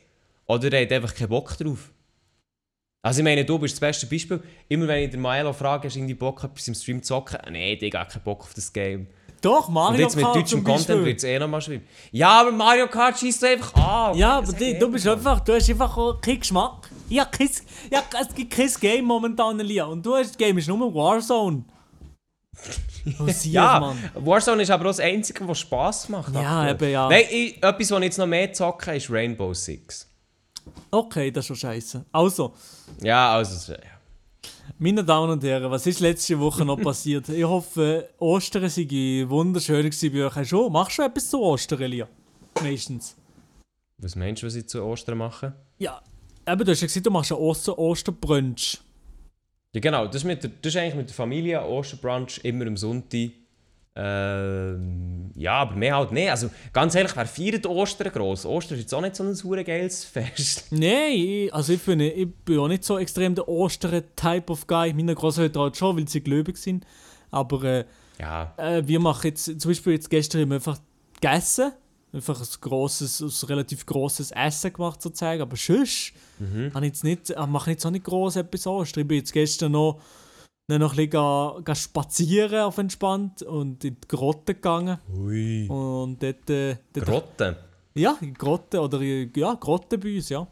oder ihr habt einfach keinen Bock drauf. Also ich meine, du bist das beste Beispiel. Immer wenn ich den Maelo frage, hast du irgendwie Bock, etwas im Stream zu zocken? Nein, ich habe keinen Bock auf das Game. Doch, Mario Und jetzt mit Kart deutschem Content wird es eh nochmal schwierig. Ja, aber Mario Kart schießt einfach an. Ja, aber die, du bist einfach, du hast einfach keinen Geschmack. Ja, kein, ja, es gibt kein Game momentan, Lia. Und du hast das Game ist nur Warzone. Oh, sieh, Ja, Mann. Warzone ist aber auch das Einzige, was Spass macht. Ja, aktuell. eben, ja. Nein, ich, etwas, was ich jetzt noch mehr zocke, ist Rainbow Six. Okay, das ist schon scheiße. Also, Ja, also, ja. meine Damen und Herren, was ist letzte Woche noch passiert? Ich hoffe, Ostern sei wunderschön gewesen bei euch. Hast du, machst du etwas zu Ostern, Lia? Meistens. Was meinst du, was ich zu Ostern mache? Ja, eben, du hast ja gesagt, du machst einen Oster Osterbrunch. Ja, genau. Das ist, mit der, das ist eigentlich mit der Familie, Osterbrunch, immer am Sonntag. Ähm, ja, aber mehr halt nicht. Also, ganz ehrlich, wer feiert Ostern gross? Ostern ist jetzt auch nicht so ein super geiles Fest. Nein, also ich finde, ich bin auch nicht so extrem der Ostern-Type of Guy. Meine Großeltern halt schon, weil sie gläubig sind. Aber äh, Ja, äh, wir machen jetzt, zum Beispiel jetzt gestern haben wir einfach gegessen. Einfach ein grosses, ein relativ grosses Essen gemacht sozusagen. Aber sonst habe ich jetzt nicht, äh, mache ich jetzt auch nicht gross etwas Ostern. Ich bin jetzt gestern noch, noch ein bisschen ga, ga spazieren auf entspannt und in die Grotte gegangen. Ui. Und dort, äh, dort Grotte. ja, in die Grotte oder in- ja, Grotte bei uns, ja.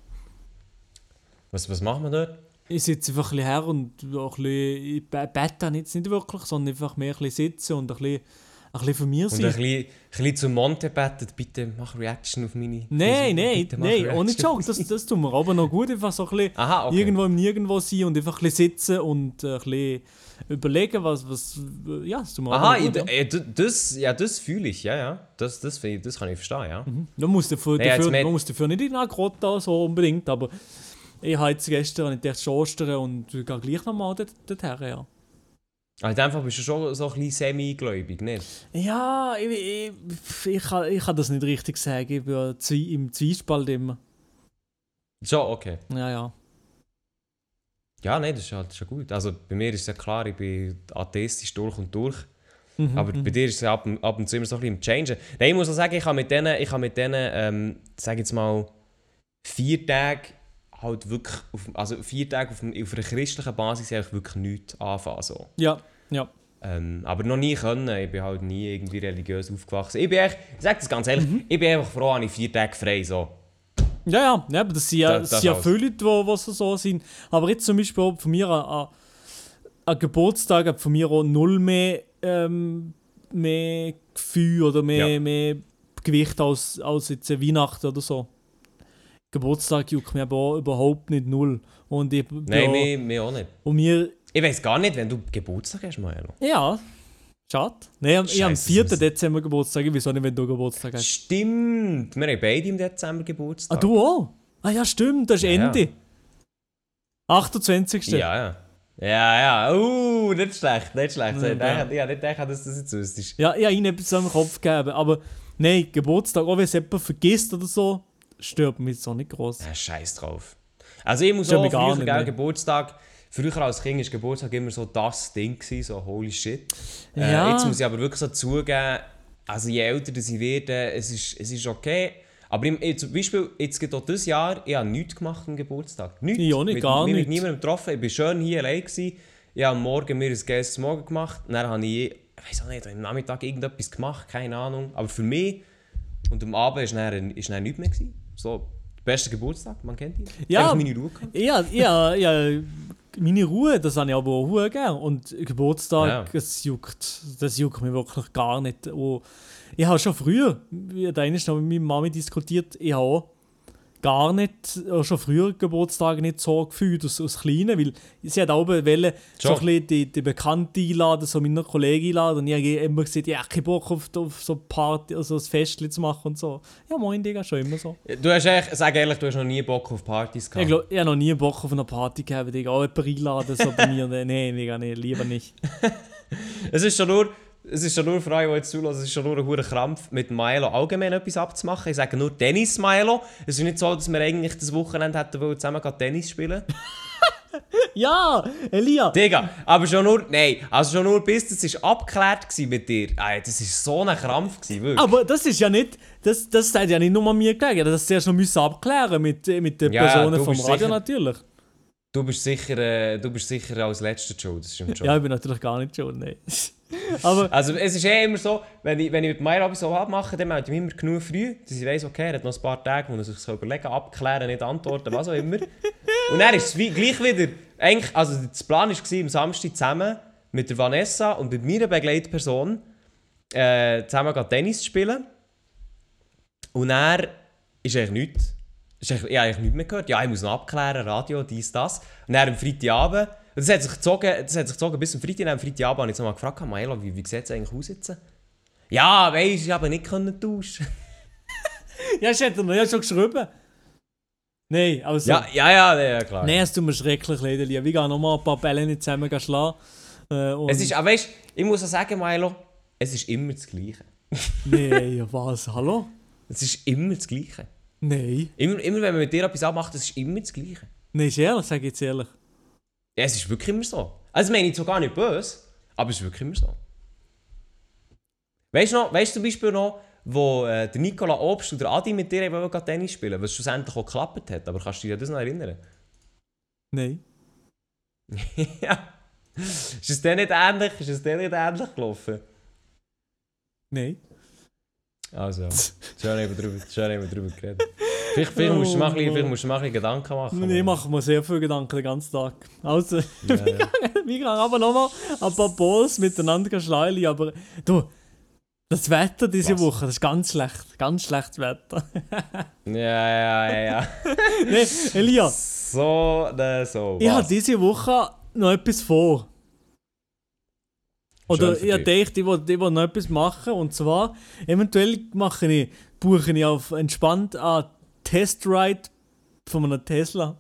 Was, was machen wir dort? Ich sitze einfach ein bisschen her und auch ein bisschen, ich be- bete habe ich jetzt nicht wirklich, sondern einfach mehr ein bisschen sitzen und ein bisschen, ein bisschen von mir Und ein sein. bisschen, ein bisschen zu Monte bettet, bitte mach Reaction auf meine. Nein, nein, nein, ohne. Joke, das, das tut mir aber noch gut, einfach so ein bisschen Aha, okay. irgendwo im Nirgendwo sein und einfach ein bisschen sitzen und äh, ein bisschen überlegen, was, was, ja, das tut mir Aha, gut, ja. das, ja, das fühle ich, ja, ja. Das, das, ich- das kann ich verstehen, ja. Man muss dafür, jetzt dafür, man muss dafür nicht in eine Grotte so unbedingt, aber ich habe jetzt gestern, ich dachte schon Ostern und ich gehe gleich nochmal dort, dorthin, ja. Also in dem Fall bist du schon so ein bisschen semi-gläubig, nicht? Ja, ich, ich, ich, kann, ich kann das nicht richtig sagen. Ich bin ja im Zwiespalt immer. Schon, okay. Ja, ja. Ja, nein, das ist, ist ja gut. Also bei mir ist es ja klar, ich bin atheistisch durch und durch. Mhm, Aber bei dir ist es ab, und- ab und zu immer so ein bisschen im Changen. Nein, ich muss auch sagen, ich habe mit denen, ich habe mit denen ähm, sag jetzt mal, vier Tage halt wirklich, auf, also vier Tage auf, auf einer christlichen Basis eigentlich wirklich nichts anfangen. So. Ja, ja. Ähm, aber noch nie können. Ich bin halt nie irgendwie religiös aufgewachsen. Ich bin echt, ich sage das ganz ehrlich, Mhm. ich bin einfach froh, habe ich vier Tage frei. So. Ja, ja, ja aber das sind ja, Das- das sind ja viele Leute, die, die so, sind. Aber jetzt zum Beispiel von mir an, an, Geburtstag hat von mir auch null mehr, ähm, mehr Gefühl oder mehr, Ja. mehr Gewicht als, als jetzt Weihnachten oder so. Geburtstag juckt mir aber überhaupt nicht null. Und ich, Nein, ja, mir, mir auch nicht. und mir Ich weiß gar nicht, wenn du Geburtstag hast, Maelo. Ja, schade. Nein, ich habe am Scheisse, 4. das- Dezember Geburtstag. Ich auch nicht, wenn du Geburtstag hast. Stimmt, wir haben beide im Dezember Geburtstag. Ah, du auch? Ah ja, stimmt, das ist Ja, ja. Ende. 28. Ja, ja. Ja, ja. Uh, nicht schlecht, nicht schlecht. Ja, ich ja. dachte, ja, nicht gedacht, dass das jetzt wüsstest. Ja, ich habe ihnen etwas den Kopf gegeben. Aber nein, Geburtstag, auch wenn es jemand vergisst oder so, stört mich jetzt auch nicht groß. Ja, scheiß drauf. Also ich muss auch früher, gell. Geburtstag, früher als Kind war Geburtstag immer so das Ding, gewesen, so holy shit. Ja. Äh, jetzt muss ich aber wirklich so zugeben, also je älter ich werde, es ist, es ist okay. Aber im, zum Beispiel, jetzt geht auch dieses Jahr, ich habe nichts gemacht am Geburtstag. Nichts. Ich auch nicht, mit, gar nicht. mit niemandem getroffen. Ich war schön hier allein. Gewesen. Ich habe am Morgen mir ein geiles Morgen gemacht. Dann habe ich, ich weiß auch nicht, am Nachmittag irgendetwas gemacht, keine Ahnung. Aber für mich und am Abend ist dann, ist dann nichts mehr. Gewesen. So, der beste Geburtstag, man kennt ihn. Ja. Meine Ruhe. Ja, ja, ja, meine Ruhe, das habe ich aber auch sehr gerne. Und Geburtstag, Ja. das, juckt, das juckt mich wirklich gar nicht. Und ich habe schon früher, eine ist noch mit meiner Mami diskutiert, ich habe auch gar nicht, auch schon früher Geburtstage nicht so gefühlt aus, aus Kleinen, weil sie hat auch wollen, so ein bisschen die, die Bekannten einladen, so meine Kollegen einladen und ich habe immer gesagt, ja, keinen Bock auf, auf so Party, also ein Festchen zu machen und so. Ja, moin, Digga, schon immer so. Du hast echt, sag ehrlich, du hast noch nie Bock auf Partys gehabt. Ich, glaub, ich habe noch nie Bock auf eine Party gehabt, Digga. Auch jemanden einladen, so bei mir. Nein, Digga, nee, lieber nicht. Es ist schon nur, es ist schon nur für alle, die jetzt zulassen, es ist schon nur ein hoher Krampf, mit Milo allgemein etwas abzumachen. Ich sage nur Tennis Milo. Es ist nicht so, dass wir eigentlich das Wochenende hätten wollen, zusammen Tennis spielen. Ja, Elia! Digga, aber schon nur, nein, also schon nur bis das ist abgeklärt gewesen mit dir. Ey, das ist so ein Krampf gewesen, wirklich. Aber das ist ja nicht, das, das hat ja nicht nur mir gelegen, das zuerst noch müssen abklären mit, mit den Ja, ja, Personen vom Radio sicher- natürlich. Du bist sicher, äh, du bist sicher als letzter Joe, das stimmt schon. Ja, ich bin natürlich gar nicht schon, nein. Aber Also es ist eh immer so, wenn ich, wenn ich mit Meier so abmache, dann melde ich mich immer genug früh, dass ich weiss, okay, er hat noch ein paar Tage, wo er sich so überlegen, abklären, nicht antworten, was auch immer. Und dann ist es wie, gleich wieder, eigentlich, also das Plan war am Samstag zusammen mit der Vanessa und mit meiner Begleitperson äh, zusammen Tennis zu spielen. Und er ist eigentlich nichts. Ist eigentlich, ich habe eigentlich nichts mehr gehört. Ja, ich muss noch abklären, Radio, dies, das. Und dann am Freitagabend, das hat sich gezogen, das hat sich gezogen bis zum Freitag, am Freitagabend habe ich so mal gefragt, Maela, wie, wie sieht es eigentlich aus jetzt? Ja, weisst, ich habe nicht können tauschen. ja, ich hätte noch ja schon geschrieben. Nein, also. Ja, ja, ja, ja, klar. Nein, es tut mir schrecklich leid, Elia. Wir gehen nochmal ein paar Bälle nicht zusammen schlagen. Äh, Es ist, aber weißt, ich muss auch sagen, Milo, es ist immer das Gleiche. Nein, was? Hallo? Es ist immer das Gleiche. Nein. Immer, immer wenn man mit dir etwas abmacht, es ist immer das Gleiche. Nein, ist ehrlich, sag ich jetzt ehrlich. Ja, es ist wirklich immer so. Also, meine ich so gar nicht böse, aber es ist wirklich immer so. Weißt du noch, weißt du zum Beispiel noch, wo äh, der Nicola Obst und der Adi mit dir eben Tennis spielen, was schlussendlich auch geklappt hat, aber kannst du dich an das noch erinnern? Nein. ja. Ist es denn nicht ähnlich? Ist es denn nicht ähnlich gelaufen? Nein. Also, schön eben drüber, schön eben drüber geredet. Vielleicht, vielleicht, musst du mal ein bisschen, vielleicht musst du mal ein bisschen Gedanken machen. Ich mache mir sehr viel Gedanken den ganzen Tag. Also, Ja, ja. wir gehen aber nochmal ein paar Balls miteinander schlagen, aber du, das Wetter diese Was? Woche, das ist ganz schlecht. Ganz schlechtes Wetter. Ja, ja, ja, ja. Nein, Elia, So, ne, so. ich habe was? diese Woche noch etwas vor. Oder ich gedacht, ich will, ich will noch etwas machen. Und zwar, eventuell mache ich, buche ich auf entspannt einen Testride von einem Tesla.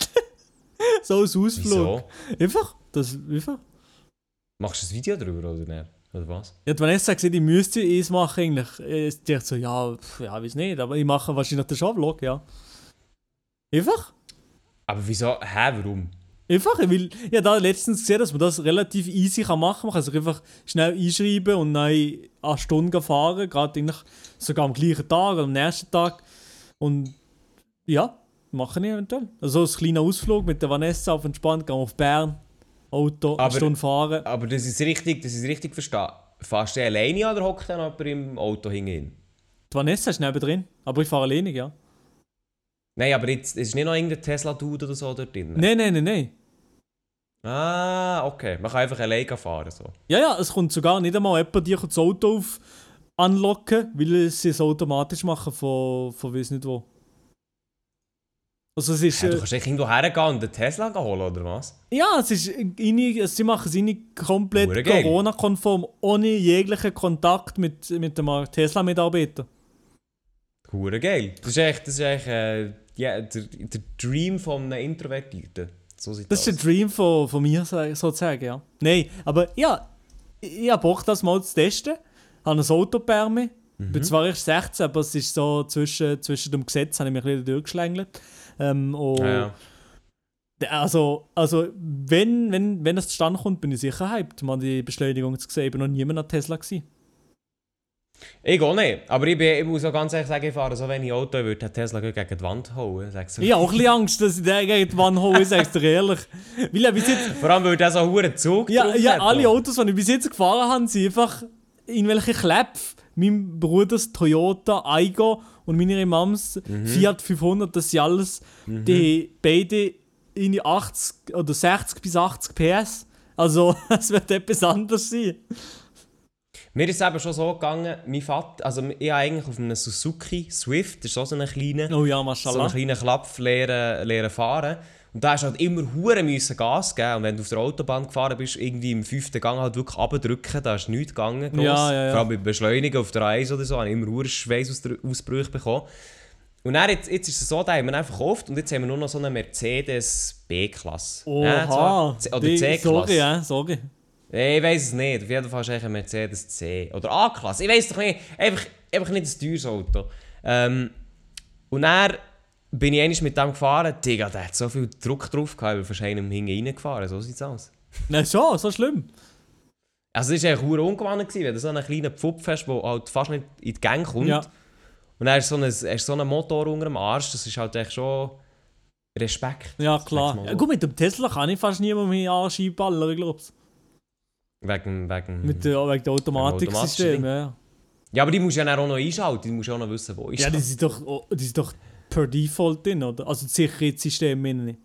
so als Ausflug. Wieso? Einfach, das, einfach. Machst du ein Video darüber oder nicht? Oder was? Ja, die Vanessa hat gesagt, ich müsste eins machen eigentlich. Ich dachte so, ja, pf, ja, weiß nicht, aber ich mache wahrscheinlich den Vlog, ja. Einfach? Aber wieso? Hä, warum? Einfach, ich will, ja, da letztens gesehen, dass man das relativ easy kann machen kann. Man kann sich einfach schnell einschreiben und dann eine Stunde fahren, gerade eigentlich sogar am gleichen Tag oder am nächsten Tag. Und ja, mache ich eventuell. Also ein kleiner Ausflug mit der Vanessa auf entspannt, gehen wir auf Bern, Auto, eine Aber- Stunde fahren. Aber das ist richtig, das ist richtig verstehen. Fährst du alleine oder hockt dann jemand im Auto hinten? Die Vanessa ist neben drin, aber ich fahre alleine, ja. Nein, aber jetzt ist nicht noch irgendein Tesla-Dude oder so dort drin? Nein, nein, nein, nein. Ah, okay. Man kann einfach alleine fahren. So. Ja, ja, es kommt sogar nicht einmal jemand dir das Auto auf anlocken, weil sie es automatisch machen von, von weiss nicht wo. Also es ist, Ja, du äh, kannst echt irgendwo hergehen und einen Tesla holen, oder was? ja, es ist, eine, sie machen es eine komplett. Corona-konform, ohne jeglichen Kontakt mit, mit dem Tesla-Mitarbeiter. Hure geil. Das ist echt, das ist echt äh, ja, der, der Dream von einem Introvertierten. So Das das ist der Dream von, von mir, so- sozusagen, ja. Nein, aber ja, ich habe Bock, das mal zu testen. Habe ein Auto bei mir. Ich bin zwar erst 16, aber es ist so zwischen, zwischen dem Gesetz, habe ich mich ein bisschen durchgeschlängelt. Ähm, Ja, ja. Also, also wenn, wenn, wenn das zustande kommt, bin ich sicher hyped, mal die Beschleunigung zu sehen. Ich bin noch niemand an Tesla gewesen. Ich auch nicht. Aber ich, bin, ich muss auch ganz ehrlich sagen, ich fahre so wenig Auto, ich würde Tesla gegen die Wand hauen. Ich habe auch ein bisschen Angst, dass ich den gegen die Wand hole, ich sag's dir ehrlich. Weil bis jetzt, Vor allem, weil der so einen Zug ja, ja, hat, alle. Autos, die ich bis jetzt gefahren habe, sind einfach in welche Klepf. Mein Bruders Toyota Aygo und meine Mams Fiat 500, das sind alles die beide in die 80 oder 60 bis 80 PS. Also, es wird etwas anderes sein. Mir ist es eben schon so gegangen, mein Vater, also ich habe eigentlich auf einem Suzuki Swift, das ist auch so ein kleiner, Oh ja, so einen kleinen Klapf lernen fahren. Und da hast du halt immer hure müssen Gas geben. Und wenn du auf der Autobahn gefahren bist, irgendwie im fünften Gang halt wirklich abdrücken, da ist nichts gegangen. gross. Ja, ja, ja. Vor allem bei Beschleunigen auf der A1 oder so, habe ich immer hure Schweißausbrüche bekommen. Und dann, jetzt, jetzt ist es so, da haben wir einfach gekauft und jetzt haben wir nur noch so eine Mercedes B-Klasse. Oha, Ja, oder C-Klasse. Sorry, ja, sorry. Ich weiß es nicht. Auf jeden Fall ist eigentlich ein Mercedes C. Oder A-Klasse. Ich weiß doch nicht. Einfach, einfach nicht ein teures Auto. Ähm, und dann bin ich einmal mit dem gefahren. Digga, der hat so viel Druck drauf gehabt, weil wahrscheinlich hinten reingefahren. So sieht es aus. Nein, schon, so schlimm. Also es war eigentlich verdammt ungewohnt, gewesen, wenn du so einen kleinen Pfupf hast, der halt fast nicht in die Gang kommt. Ja. Und dann hast du so einen, hast so einen Motor unter dem Arsch. Das ist halt echt schon Respekt. Ja, klar. Ja, so. gut, mit dem Tesla kann ich fast niemand mehr Arsch einballern, ich glaube Wegen, wegen... Mit der, wegen der Automatiksystem, ja. Ja, aber die musst du ja auch noch einschalten. Die musst du auch noch wissen, wo ist. Ja, die sind doch, oh, die sind doch per Default drin, oder? Also das Sicherheitssystem meine ich.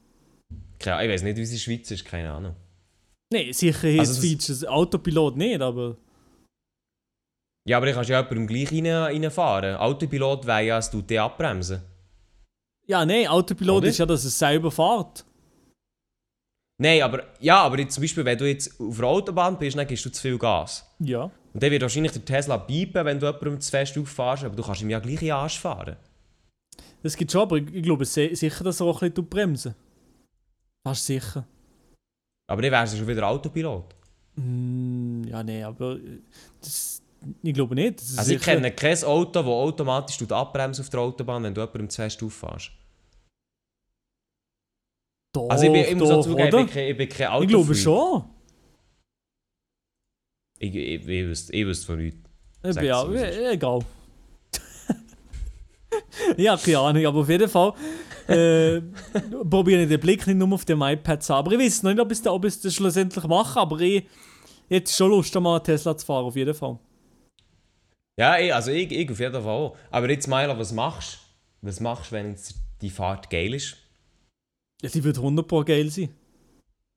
Weiß nicht, wie es in der Schweiz ist, keine Ahnung. Nein, Sicherheitsfeatures, Autopilot nicht, aber... Ja, aber ich kannst ja jemandem gleich rein, reinfahren. Autopilot wäre ja, es tut dich abbremsen. Ja, nein, Autopilot Oder? ist ja, dass es selber fährt. Nein, aber, ja, aber jetzt, zum Beispiel, wenn du jetzt auf der Autobahn bist, dann gibst du zu viel Gas. Ja. Und dann wird wahrscheinlich der Tesla piepen, wenn du jemandem zu fest auffährst, aber du kannst ihm ja gleich in den Arsch fahren. Das gibt schon, aber ich, glaube sicher, dass er auch ein bisschen bremsen Fast sicher. Aber dann wärst du schon wieder Autopilot. Mm, ja, nein, aber äh, das, ich glaube nicht. Also ich kenne kein Auto, das automatisch tut abbremsen auf der Autobahn, wenn du jemandem zu fest auffährst. Doch, Also ich, bin, ich muss auch doch, zugeben, ich bin kein, ich bin kein Auto Ich glaube schon. Ich, ich, ich, wüsste, ich wüsste von nichts. Ja, so, egal. ja, keine Ahnung, aber auf jeden Fall äh, probiere ich den Blick nicht nur auf dem iPad zu haben. Aber ich weiß noch nicht, ob ich es ob ich's das schlussendlich mache, aber ich, ich hätte schon Lust, mal einen Tesla zu fahren, auf jeden Fall. Ja, ich, also ich, ich auf jeden Fall auch. Aber jetzt, Milo, was machst du? Was machst wenn jetzt die Fahrt geil ist? Ja, die wird 100 Pro geil sein.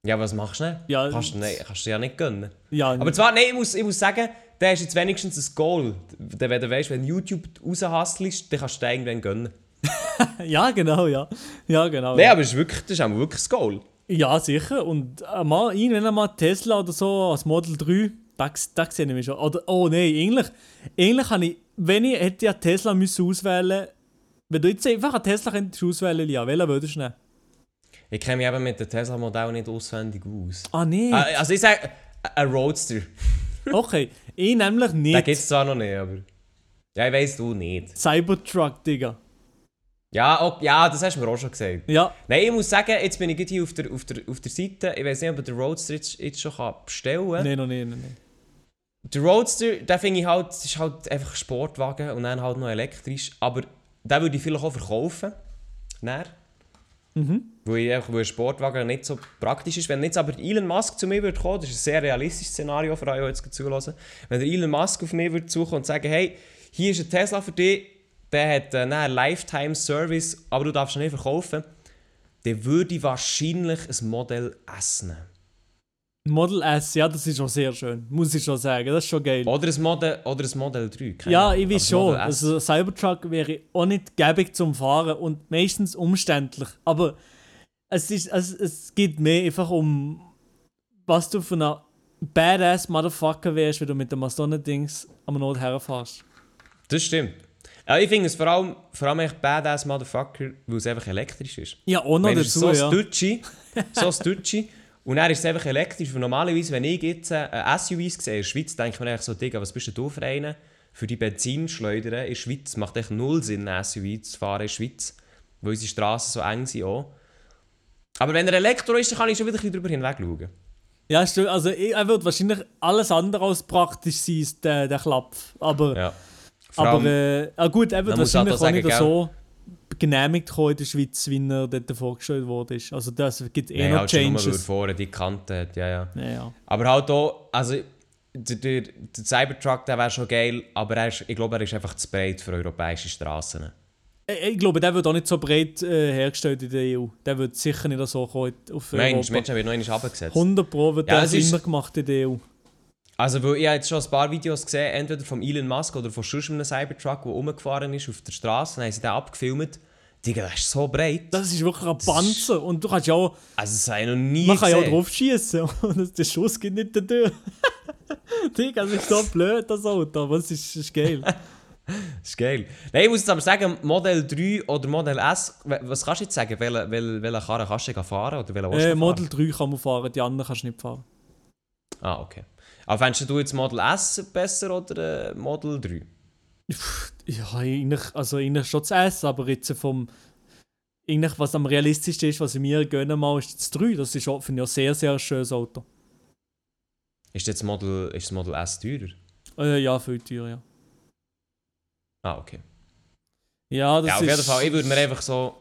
Ja, was machst du denn? Ja, Kannst du, nein, kannst du ja nicht gönnen. Ja, Aber zwar, nein, ich muss, ich muss sagen, der ist jetzt wenigstens ein Goal. Der, wenn du weißt, wenn YouTube raushastelst, dann kannst du den irgendwann gönnen. ja, genau, ja. Ja, genau. Nein, ja. aber es ist wirklich, das ist auch wirklich das Goal. ja, sicher. Und äh, mal, irgendwann einmal Tesla oder so als Model 3, das, das sehe ich mich schon. Oder, oh nein, eigentlich, eigentlich habe ich, wenn ich hätte ja Tesla müssen auswählen wenn du jetzt einfach einen Tesla könntest auswählen, ja, welchen würdest du nehmen? Ich kenne mich eben mit dem Tesla-Modell nicht auswendig aus. Ah, nee. Äh, also ich sage, ein Roadster. Okay, ich nämlich nicht. gibt es zwar noch nicht, aber... Ja, ich weiss, du nicht. Cybertruck, Digga. Ja, ok, ja, das hast du mir auch schon gesagt. Ja, Nein, ich muss sagen, jetzt bin ich gerade hier auf der, auf der, auf der Seite. Ich weiß nicht, ob ich den Roadster jetzt, jetzt schon kann bestellen kann. nee, noch nicht, noch nicht. Der Roadster, den finde ich halt, ist halt einfach ein Sportwagen und dann halt noch elektrisch. Aber den würde ich vielleicht auch verkaufen. Näher. Mhm. Weil, ich einfach, weil ein Sportwagen nicht so praktisch ist. Wenn jetzt aber Elon Musk zu mir würde kommen, das ist ein sehr realistisches Szenario für euch, jetzt zulassen. Wenn der Elon Musk auf mich würde suchen und sagen, hey, hier ist ein Tesla für dich, der hat äh, einen Lifetime Service, aber du darfst ihn nicht verkaufen, dann würde ich wahrscheinlich ein Model S nehmen. Model S, ja, das ist schon sehr schön. Muss ich schon sagen, das ist schon geil. Oder ein Model, oder ein Model 3. keine Ja, ich weiß schon. Also Cybertruck wäre auch nicht gäbig zum Fahren und meistens umständlich. Aber es, ist, es, es geht mehr einfach um, was du für ein badass Motherfucker wärst, wenn du mit dem so einem Dings am Not herfährst. Das stimmt. Ja, ich finde es vor allem, vor allem echt badass Motherfucker, weil es einfach elektrisch ist. Ja, auch noch dazu, so ja. ein so und dann ist es einfach elektrisch. Weil normalerweise, wenn ich jetzt äh, SUVs sehe in der Schweiz, denke ich mir eigentlich so, Digga, was bist denn du für einen? Für die Benzinschleudern in der Schweiz macht echt null Sinn, ein SUV zu fahren in der Schweiz, weil unsere Straßen so eng sind auch. Aber wenn er Elektro ist, dann kann ich schon wieder ein bisschen drüber hinweg schauen. Ja, stimmt. Also er wird wahrscheinlich alles andere als praktisch sein, der, der Klapf. Aber, Ja. Vor aber allem, äh, ah gut, er wird halt wahrscheinlich auch auch sagen, nicht gell? so genehmigt in der Schweiz, wie er dort vorgestellt worden ist. Also das gibt eh nein, noch halt schon nur, er Changes. vorne die Kante hat, ja, ja. Ja, ja. Aber halt auch, also der, der, der Cybertruck, der wäre schon geil, aber er ist, ich glaube, er ist einfach zu breit für europäische Straßen. Ich, glaube, der wird auch nicht so breit äh, hergestellt in der EU. Der wird sicher nicht so auf Mensch, Europa. Mensch, wird noch einmal runtergesetzt. 100 Pro wird Ja, der kleiner gemacht in der EU. Also, weil ich habe jetzt schon ein paar Videos gesehen, entweder von Elon Musk oder von sonst einem Cybertruck, der rumgefahren ist auf der Straße, dann haben sie den abgefilmt. Digga, das ist so breit. Das ist wirklich ein Panzer. Und du kannst ja auch, Also, das habe ich noch nie man kann ja auch gesehen. drauf schießen und das- der Schuss geht nicht Tür. Digga, das ist so blöd, das Auto, aber es ist, ist geil. Das ist geil. Nein, ich muss jetzt aber sagen, Model 3 oder Model S, was kannst du jetzt sagen? Welche, welche, welche Karre kannst du fahren oder welche äh, fahren? Model 3 kann man fahren, die anderen kannst du nicht fahren. Ah, okay. Aber fändest du jetzt Model S besser oder äh, Model 3? Ja, eigentlich, also eigentlich schon zu essen, aber jetzt vom. Eigentlich, was am realistischsten ist, was ich mir gönnen mal, ist das 3. Das ist finde ich, ein sehr, sehr schönes Auto. Ist jetzt Model, ist das Model S teurer? Äh, ja, viel teurer, ja. Ah, okay. Ja, das ja, auf ist... jeden Fall. Ich würde mir einfach so.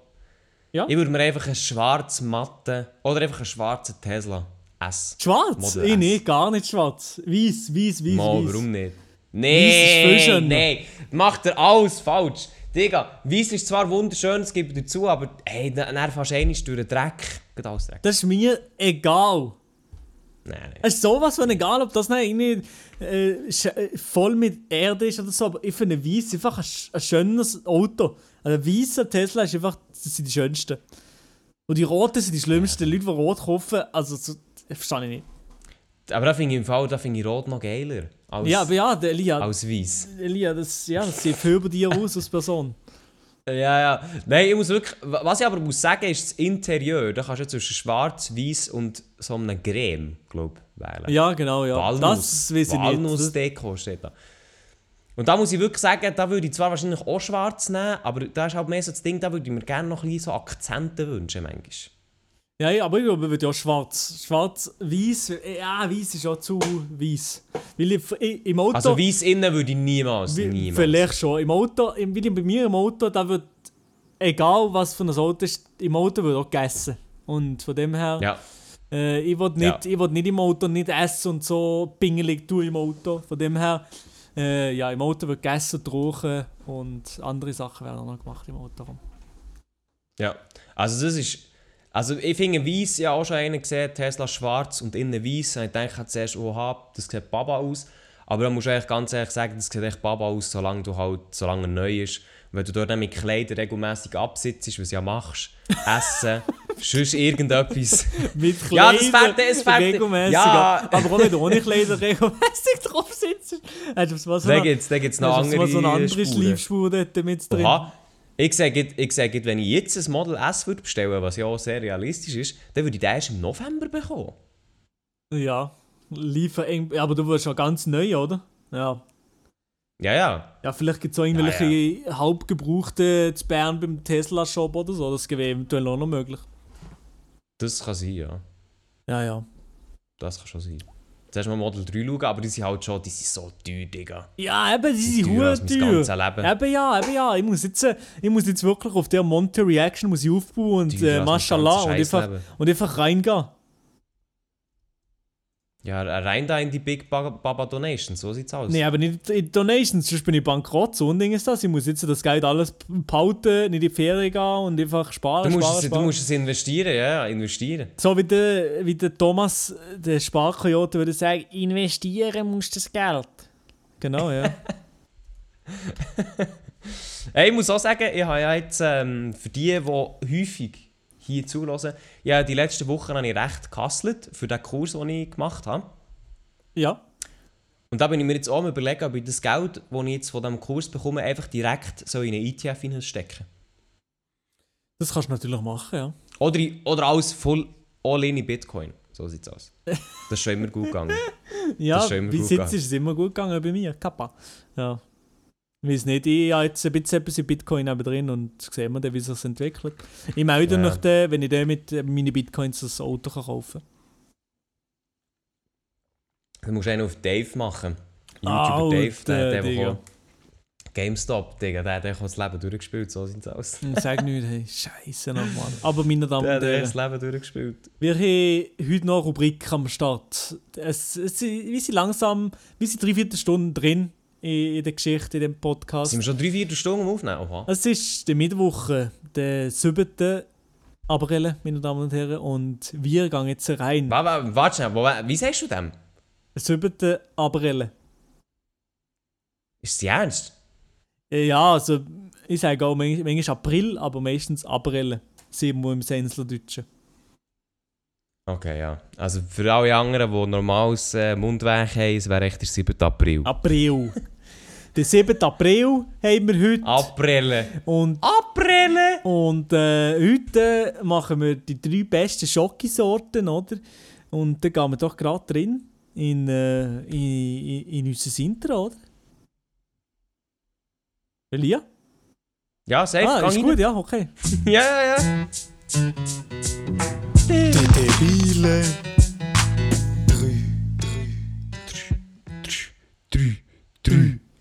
Ja? Ich würde mir einfach einen schwarzen matten oder einfach einen schwarzen Tesla S. Schwarz? Model Ich S. nicht, gar nicht schwarz. Weiß, weiß, weiß, Mal, weiß. warum nicht? Nee, nee, macht er alles falsch. Digga, Weiss ist zwar wunderschön, es gibt dazu, aber hey, dann dann fast einmal durch den Dreck. Geht alles Dreck. Das ist mir egal. Nein, nein. Es ist sowas von egal, ob das nicht äh, äh, voll mit Erde ist oder so, aber ich finde Weiss einfach ein, ein schönes Auto. Also ein weißer Tesla ist einfach, das sind die schönsten. Und die roten sind die schlimmsten. Leute, die rot kaufen, also so, das verstehe ich nicht. Aber da finde ich im Fall, da finde ich Rot noch geiler. Als, Ja, aber ja, der Elia, als Weiss. Elia das, ja, das sieht viel über dir aus als Person. Ja, ja. Nein, ich muss wirklich. Was ich aber muss sagen, ist das Interieur. Da kannst du zwischen schwarz, weiß und so einem Creme, glaube ich, wählen. Ja, genau, ja. Walnuss. Das weiß ich nicht. Das- Walnuss-Deko steht da. Und da muss ich wirklich sagen, da würde ich zwar wahrscheinlich auch schwarz nehmen, aber da ist halt mehr so das Ding, da würde ich mir gerne noch ein bisschen so Akzente wünschen, manchmal. Ja, ja, aber ich glaube, ich ja schwarz. Schwarz, weiß, ja, weiß ist auch zu weiß. Weil ich, ich, im Auto. Also weiß innen würde ich niemals, wie- niemals. Vielleicht schon. Im Auto, im- wie bei mir im Auto, da wird, egal was für ein Auto ist, im Auto wird auch gegessen. Und von dem her, Ja, äh, ich will nicht, ich will nicht im Auto nicht essen und so pingelig tun im Auto. Von dem her, äh, ja, im Auto wird gegessen rauchen und andere Sachen werden auch noch gemacht im Auto. ja. Also das ist... Also ich finde weiß, ja auch schon einen gesehen, Tesla schwarz und innen weiß. Und ich denke zuerst, oha, das sieht Baba aus. Aber dann musst du eigentlich ganz ehrlich sagen, das sieht echt Baba aus, solange du halt, solange er neu ist. Und wenn du dort mit Kleidern regelmäßig absitzt, was du ja machst, essen, sonst irgendetwas. Mit Ja, Kleidern das fährt- das fährt- regelmäßig. ja. Aber auch wenn du ohne Kleider regelmäßig drauf sitzt. Hast du mal so Da gibt es noch andere so eine andere. Schleifspur dort mit drin? Oha. Ich sage, ich sage, wenn ich jetzt ein Model S würde bestellen was ja auch sehr realistisch ist, dann würde ich den erst im November bekommen. Ja, liefer eng. Aber du wirst schon ganz neu, oder? Ja. Ja, ja. Ja, vielleicht gibt es auch irgendwelche halbgebrauchte zu Bern beim Tesla-Shop oder so. Das wäre eventuell auch noch möglich. Das kann sein, ja. Ja, ja. Das kann schon sein. Zuerst mal Model 3 schauen, aber die sind halt schon, die sind so teuer, Digga. Ja, eben, die sind teuer. ganzes Leben. Eben ja, eben ja. Ich muss jetzt, äh, ich muss jetzt wirklich auf der Monte Reaction muss ich aufbauen und äh, Mashallah und einfach, und einfach reingehen. Ja, rein da in die Big Ba- Baba Donations, so sieht's aus. Nee, aber nicht in Donations, sonst bin ich bankrott. So ein Ding ist das. Ich muss jetzt das Geld alles nicht in die Ferien gehen und einfach sparen, du, musst sparen, es, du sparen. musst es investieren, ja, ja, investieren. So wie der, wie der Thomas, der Sparkoyote, würde sagen, investieren musst du das Geld. Genau, ja. Hey, ich muss auch sagen, ich habe ja jetzt ähm, für die, die häufig hier zulassen, ja, die letzten Wochen habe ich recht gehustelt für den Kurs, den ich gemacht habe. ja. Und da bin ich mir jetzt auch überlegen, ob ich das Geld, das ich jetzt von diesem Kurs bekomme, einfach direkt so in einen ETF hineinstecken. Das kannst du natürlich machen, ja. Oder, oder alles voll all in in Bitcoin. So sieht's aus. Das ist schon immer gut gegangen. Ja, bis gut jetzt gegangen. ist es immer gut gegangen bei mir. Kappa. Ja. Ich weiß nicht, ich habe jetzt ein bisschen etwas in Bitcoin neben drin und sehen wir dann, wie sich das entwickelt. Ich melde Ja. mich dann, wenn ich dann mit äh, meinen Bitcoins das Auto kann kaufen Du musst einen auf Dave machen. Ah, YouTuber Dave, der, der, der, GameStop, Digga, der, der hat das Leben durchgespielt, so sieht's aus. kann. Sag nicht, hey, Scheiße nochmal. Aber meine Damen und der hat das Herren, Leben durchgespielt. wir haben heute noch eine Rubrik am Start. Es, es, wir sind langsam, wir sind drei, vier Stunden drin in, in der Geschichte, in dem Podcast. Sind wir schon drei, vier Stunden am Aufnehmen? Oha. Es ist der Mittwoch, der 7. April, meine Damen und Herren, und wir gehen jetzt rein. Wa- wa- Warte schnell, wo- wie sagst du dem? 7. April. Ist es ernst? Äh, Ja, also ich sage auch manch- manchmal April, aber meistens April. Sind wir im Senseldeutschen. Okay, ja. Also für alle anderen, die normales äh, Mundwerk haben, es wäre echt der 7. April. April. Den 7. April haben wir heute. April. Und, April! und äh, heute machen wir die drei besten Schokisorten, oder? Und da gehen wir doch gerade drin. in, äh, in, in, in unser Intro, oder? Elia? Ja, safe, Ah, ist rein. gut, ja, okay. Ja, ja, ja. Debile.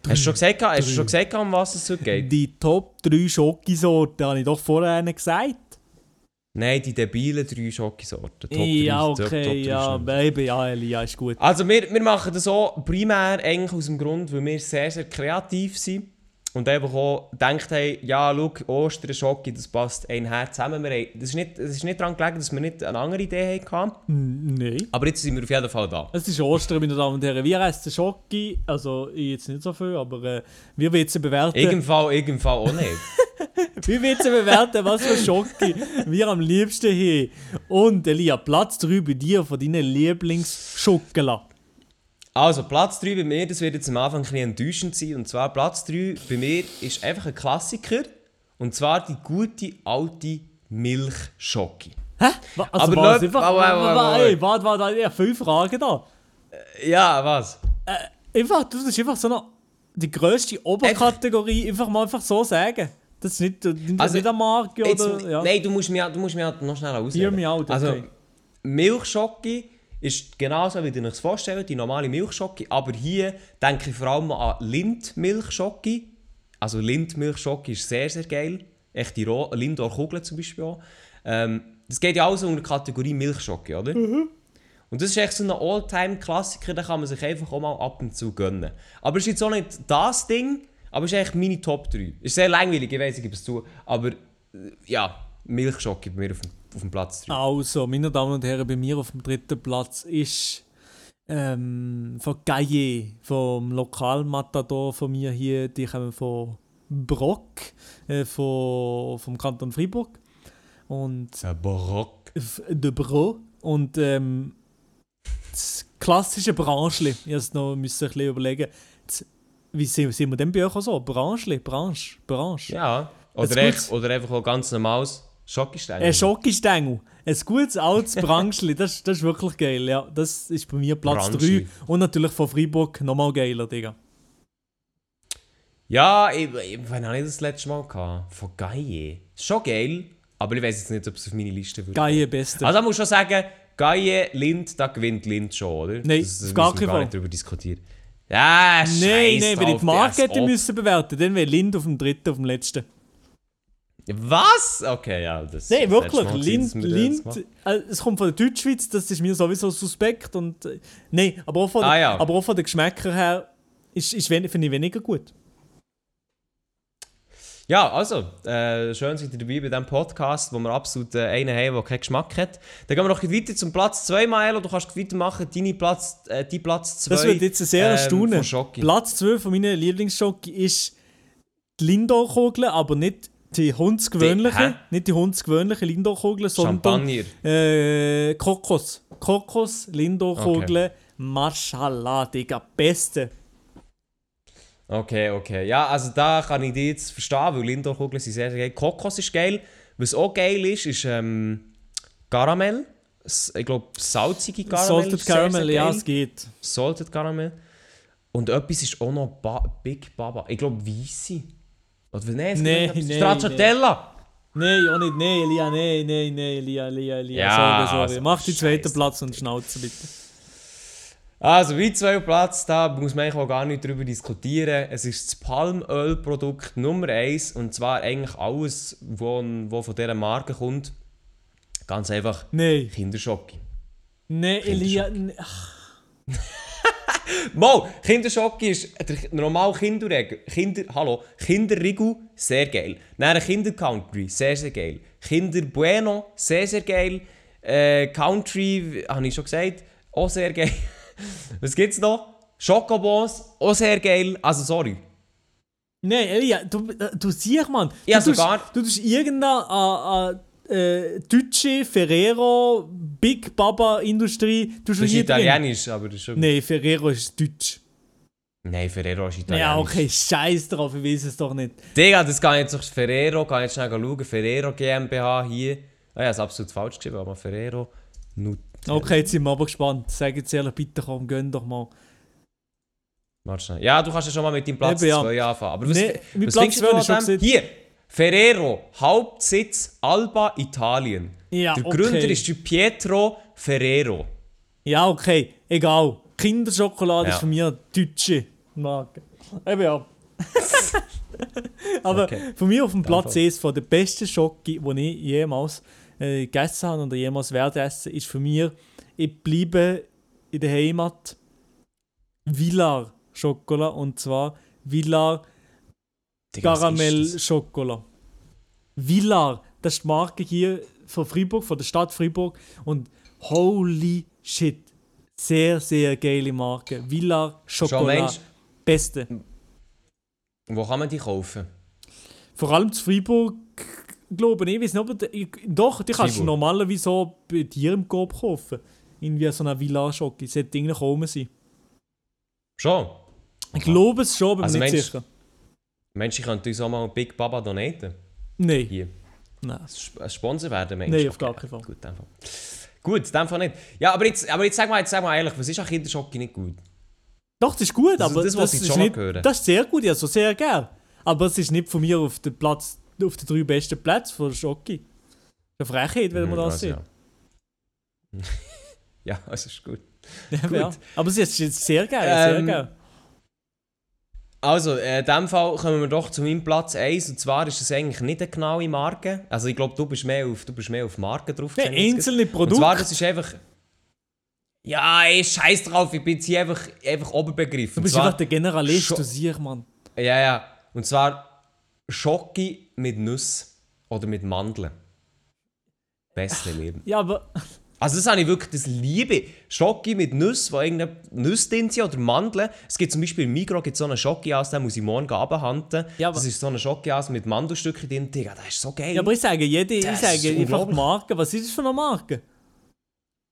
Hast du schon gesagt, hast du schon gesagt um was es heute geht? Die Top 3 Schokisorten habe ich doch vorher gesagt. Nein, die debilen drei Schokisorten. Top ja, Top- okay, Top drei ja. Baby, ja, Elia, ist gut. Also wir, wir machen das so primär eigentlich aus dem Grund, weil wir sehr, sehr kreativ sind und einfach auch gedacht haben, ja, schau, Ostern, Schoki, das passt ein Herz zusammen. Wir haben, das, ist nicht, das ist nicht daran gelegen, dass wir nicht eine andere Idee hatten, Nein. aber jetzt sind wir auf jeden Fall da. Es ist Ostern, meine Damen und Herren. Wir essen Schoki, also ich jetzt nicht so viel, aber äh, wir wollen jetzt bewerten. Irgend Fall, irgend Fall auch nicht. Wir wollen jetzt bewerten, was für Schoki wir am liebsten haben. Und Elia, Platz 3 bei dir von deinen Lieblingsschokolade. Also, Platz 3 bei mir, das wird jetzt am Anfang ein bisschen enttäuschend sein. Und zwar, Platz 3 bei mir ist einfach ein Klassiker. Und zwar die gute alte Milchschoki. Hä? Wa- Also Aber was? Aber- aber- aber- wa- ey, warte, warte, warte, ich habe fünf Fragen da. Ja, was? Einfach, das ist einfach so eine, die grösste Oberkategorie, einfach mal einfach so sagen. Das ist nicht, nicht, Also, nicht eine Marke Jetzt, oder... Ja. Nein, du musst du mich halt noch schnell ausreden. Hear me out, okay. Also, Milchschoki ist genauso, wie ihr euch das vorstellt, die normale Milchschoki. Aber hier denke ich vor allem an Lindmilchschoki. Also Lindmilchschoki ist sehr, sehr geil. Echt die Ro- Lindor-Kugeln zum Beispiel auch. Ähm, das geht ja alles unter der Kategorie Milchschoki, oder? Mhm. Und das ist echt so ein All-Time-Klassiker, den kann man sich einfach auch mal ab und zu gönnen. Aber es ist jetzt auch nicht das Ding, aber es ist eigentlich meine Top 3. Ist sehr langweilig, ich weiß, ich gebe es zu. Aber äh, ja, Milchschoki bei mir auf dem, auf dem Platz 3. Also, meine Damen und Herren, bei mir auf dem dritten Platz ist ähm, von Gaillet, vom Lokalmatador von mir hier, die kommen von Brock, äh, von, vom Kanton Freiburg. Und Ein Barock. F- de Bro und ähm, das klassische Branchli. Ich musste noch müssen ein bisschen überlegen, das, wie sind, sind wir denn bei euch auch so? Branchli, Branche, Branche. Ja. Oder, echt, oder einfach auch ganz normales Schokistein. Ein Schokistängel. Ein gutes altes Branchli, das, das ist wirklich geil. Ja, das ist bei mir Platz 3. Branchli. Und natürlich von Freiburg nochmal geiler, Digga. Ja, ich, ich, wann habe ich das letzte Mal gehabt? Von Gaie. Schon geil, aber ich weiß jetzt nicht, ob es auf meine Liste wird. Gaillet beste. Also, ich muss schon sagen, Gaie, Lind, da gewinnt Lind schon, oder? Nein, das, das auf gar keinen Fall. nicht darüber diskutieren. Ja, scheiße. Nein, nein, wenn ich die Marke hätte müssen bewerten, dann wäre Lind auf dem dritten, auf dem letzten. Was? Okay, ja. Das Nein, das letzte wirklich. Lind, das Lind, machen. äh, es kommt von der Deutschschweiz, das ist mir sowieso suspekt. Und, äh, nein, aber auch von, Ah, ja. aber auch von den Geschmäckern her ist, ist finde ich weniger gut. Ja, also, äh, schön seid ihr dabei bei diesem Podcast, wo wir absolut äh, einen haben, der keinen Geschmack hat. Dann gehen wir noch weiter zum Platz 2, Maelo. Du kannst weitermachen, deine Platz, äh, dein Platz 2. Das wird jetzt sehr ähm, erstaunen. Platz 12 von meinen Lieblingsschoki ist die Lindor-Kugel, aber nicht die hundsgewöhnliche, hä? nicht die hundsgewöhnliche Lindor-Kugel, sondern äh, Kokos. Kokos, Lindor-Kugel, Mashallah, Digga, beste. Okay, okay. Ja, also da kann ich dich jetzt verstehen, weil Lindor-Kugeln sind sehr, sehr geil. Kokos ist geil. Was auch geil ist, ist ähm, Caramel. Ich glaube, salzige Caramel. Salted ist sehr, sehr ja, es geht. Salted Caramel. Und etwas ist auch noch ba Big Baba. Ich glaube, Weisse. Oder nein, es Nee, gibt etwas- nee, Stracciatella. Nein, auch nicht, nein, Elia, nein, nein, nein, Elia, Elia, Elia. Ja, sorry, sorry. also, Mach die zweiten. Platz und Schnauze bitte. Also, wie zwei Platz, da muss man eigentlich auch gar nicht drüber diskutieren. Es ist das Palmölprodukt Nummer 1 und zwar eigentlich alles, was wo von dieser Marke kommt. Ganz einfach Nein, Kinderschocke. nein, Elia, ach, Mo, Kinderschocke ist der normale Kinderregel. Kinder, hallo, Kinderriegel, sehr geil. Dann Kinder Country, sehr, sehr geil. Kinder Bueno, sehr, sehr geil. Äh, Country, habe ich schon gesagt, auch sehr geil. Was gibt's noch? Schokobons, auch sehr geil. Also, sorry. nein, Elia, du, du siehst, Mann. Ja, du tust- sogar- Du tust irgendeine äh, äh, deutsche Ferrero Big Baba Industrie. Du Das ist italienisch, aber das ist schon... Nein, Ferrero ist deutsch. Nein, Ferrero ist italienisch. Ja, okay, scheiß drauf, ich weiß es doch nicht. Digga, das kann jetzt auf Ferrero, kann jetzt schnell schauen. Ferrero GmbH hier. Ah, ja, ist absolut falsch geschrieben, aber Ferrero. Nut Okay, jetzt sind wir aber gespannt. Sag jetzt ehrlich, bitte komm, gönn doch mal. Warte schnell. Ja, du kannst ja schon mal mit deinem Platz Eben, ja. 2 anfangen. Aber was, Nee, was Platz findest du an dem? Hier, Ferrero, Hauptsitz Alba, Italien. Ja, Der okay. Gründer ist der Pietro Ferrero. Ja, okay, egal. Kinderschokolade Ja. ist für mich eine deutsche Marke. Eben ja. Aber Okay. von mir auf dem Platz Fall. 1 von der besten Schoki, die ich jemals äh, gegessen habe oder jemals werde essen, ist für mich, ich bleibe in der Heimat Villar Schokolade und zwar Villar Digga, das? Schokolade. Villar, das ist die Marke hier von Freiburg, von der Stadt Freiburg. Und holy shit, sehr, sehr geile Marke. Villar Schokolade. meinst- Beste. Wo kann man die kaufen? Vor allem zu Freiburg, glaube ich, ich weiß nicht, ich, doch, die kannst du Freiburg. normalerweise so bei dir im Coop kaufen. Irgendwie so eine Villar Schoki. Sollte irgendwie kommen sein. Schon? Ich glaube es schon, aber Also nicht meinst- sicher. Mensch, ich könnte uns auch mal Big Baba donaten. Nein. Hier. Nein. Ein Sponsor werden, Mensch. Nein, auf gar keinen Fall. Gut, in Fall. Gut, in dem Fall nicht. Ja, aber jetzt, aber jetzt sag mal, jetzt sag mal ehrlich, was ist an Kinderschocke nicht gut? Doch, das ist gut, Das- aber das das, wollte ich ist nicht, hören. das ist sehr gut, ja, so sehr gern. Aber es ist nicht von mir auf den Platz, auf den drei besten Plätzen von Schocke. Eine Frechheit, wenn man Hm, das sieht. Ja, ja das ist gut. Ja, Gut. ja. Aber es ist sehr geil, sehr Ähm, geil. Also, äh, in dem Fall kommen wir doch zu meinem Platz 1. Und zwar ist es eigentlich nicht eine genaue Marke. Also, ich glaube, du bist mehr auf, du bist mehr auf Marken drauf. Jetzt einzelne Und zwar, Produkte. das ist einfach. Ja, ey, scheiß drauf, ich bin jetzt hier einfach, einfach Oberbegriff. Du bist zwar, einfach der Generalist, Scho- du siehst, Mann. Ja, ja. Und zwar Schoki mit Nüsse oder mit Mandeln. Beste Leben. Ja, aber Also das habe ich wirklich, das liebe. Schoki mit Nüsse, wo irgendeine Nüsse drin sind oder Mandeln. Es gibt zum Beispiel im Migros gibt so einen Schoki aus, den muss ich morgen abhandeln. Ja, das ist so ein Schoki aus mit Mandelstückchen drin. Digga, das ist so geil. Ja, aber ich sage, jede, ich sage einfach. Marke. Was ist das für eine Marke?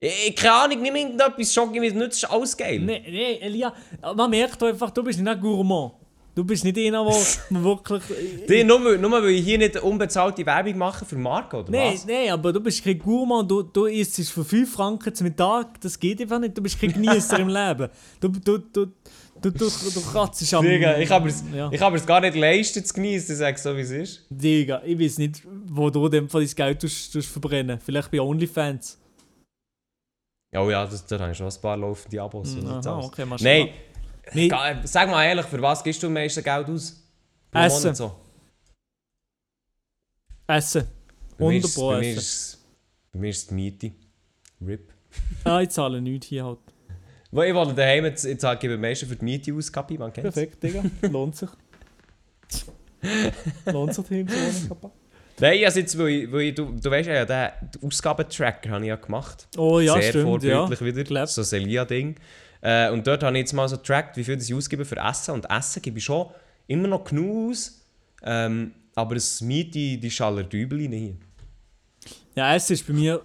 ich, keine Ahnung, nimm irgendetwas Schoki mit Nüsse, ist alles geil. Nee, nee, Elia, man merkt einfach, du bist nicht ein Gourmand. Du bist nicht einer, der wirklich. Die, nur, weil- nur weil ich hier nicht unbezahlte Werbung mache für Marken, oder Nein, was? nein, aber du bist kein Gourmand, du, du isst es für 5 Franken zum Mittag, das geht einfach nicht, du bist kein Genießer im Leben. Du, du, du, du, du, du kratzt am... Digga, ich kann mir's- Ja. ich gar nicht leisten zu genießen, ich sage so wie es ist. Digga, ich weiß nicht, wo du dem Fall dein Geld tust, tust verbrennen Vielleicht bei OnlyFans. Oh ja, das, da habe ich schon ein paar laufende Abos. sieht's Aha, okay, Nein, Nee, sag mal ehrlich, für was gibst du am meisten Geld aus? Pro Essen. Monat so? Essen. Bei mir 100 ist- pro bei mir Essen. ist- Bei mir ist es die Miete. RIP. Ah, ich zahle nichts hier halt. Wo ich wohne daheim, jetzt, jetzt gebe ich am meisten für die Miete aus, Kapi, man kennt's. Perfekt, Digga. Lohnt sich. Lohnt sich, hier zu wohnen. Nein, also jetzt, weil ich, weil ich, du, du weißt ja, den den Ausgabentracker habe ich ja gemacht. Oh ja, Sehr stimmt, ja. vorbildlich wieder. Glaub. So ein Celia-Ding. Äh, und dort habe ich jetzt mal so getrackt, wie viel das ich ausgebe für Essen. Und Essen gebe ich schon immer noch genug aus. Ähm, aber das Miete, die schallert übel rein hier. Ja, Essen ist bei mir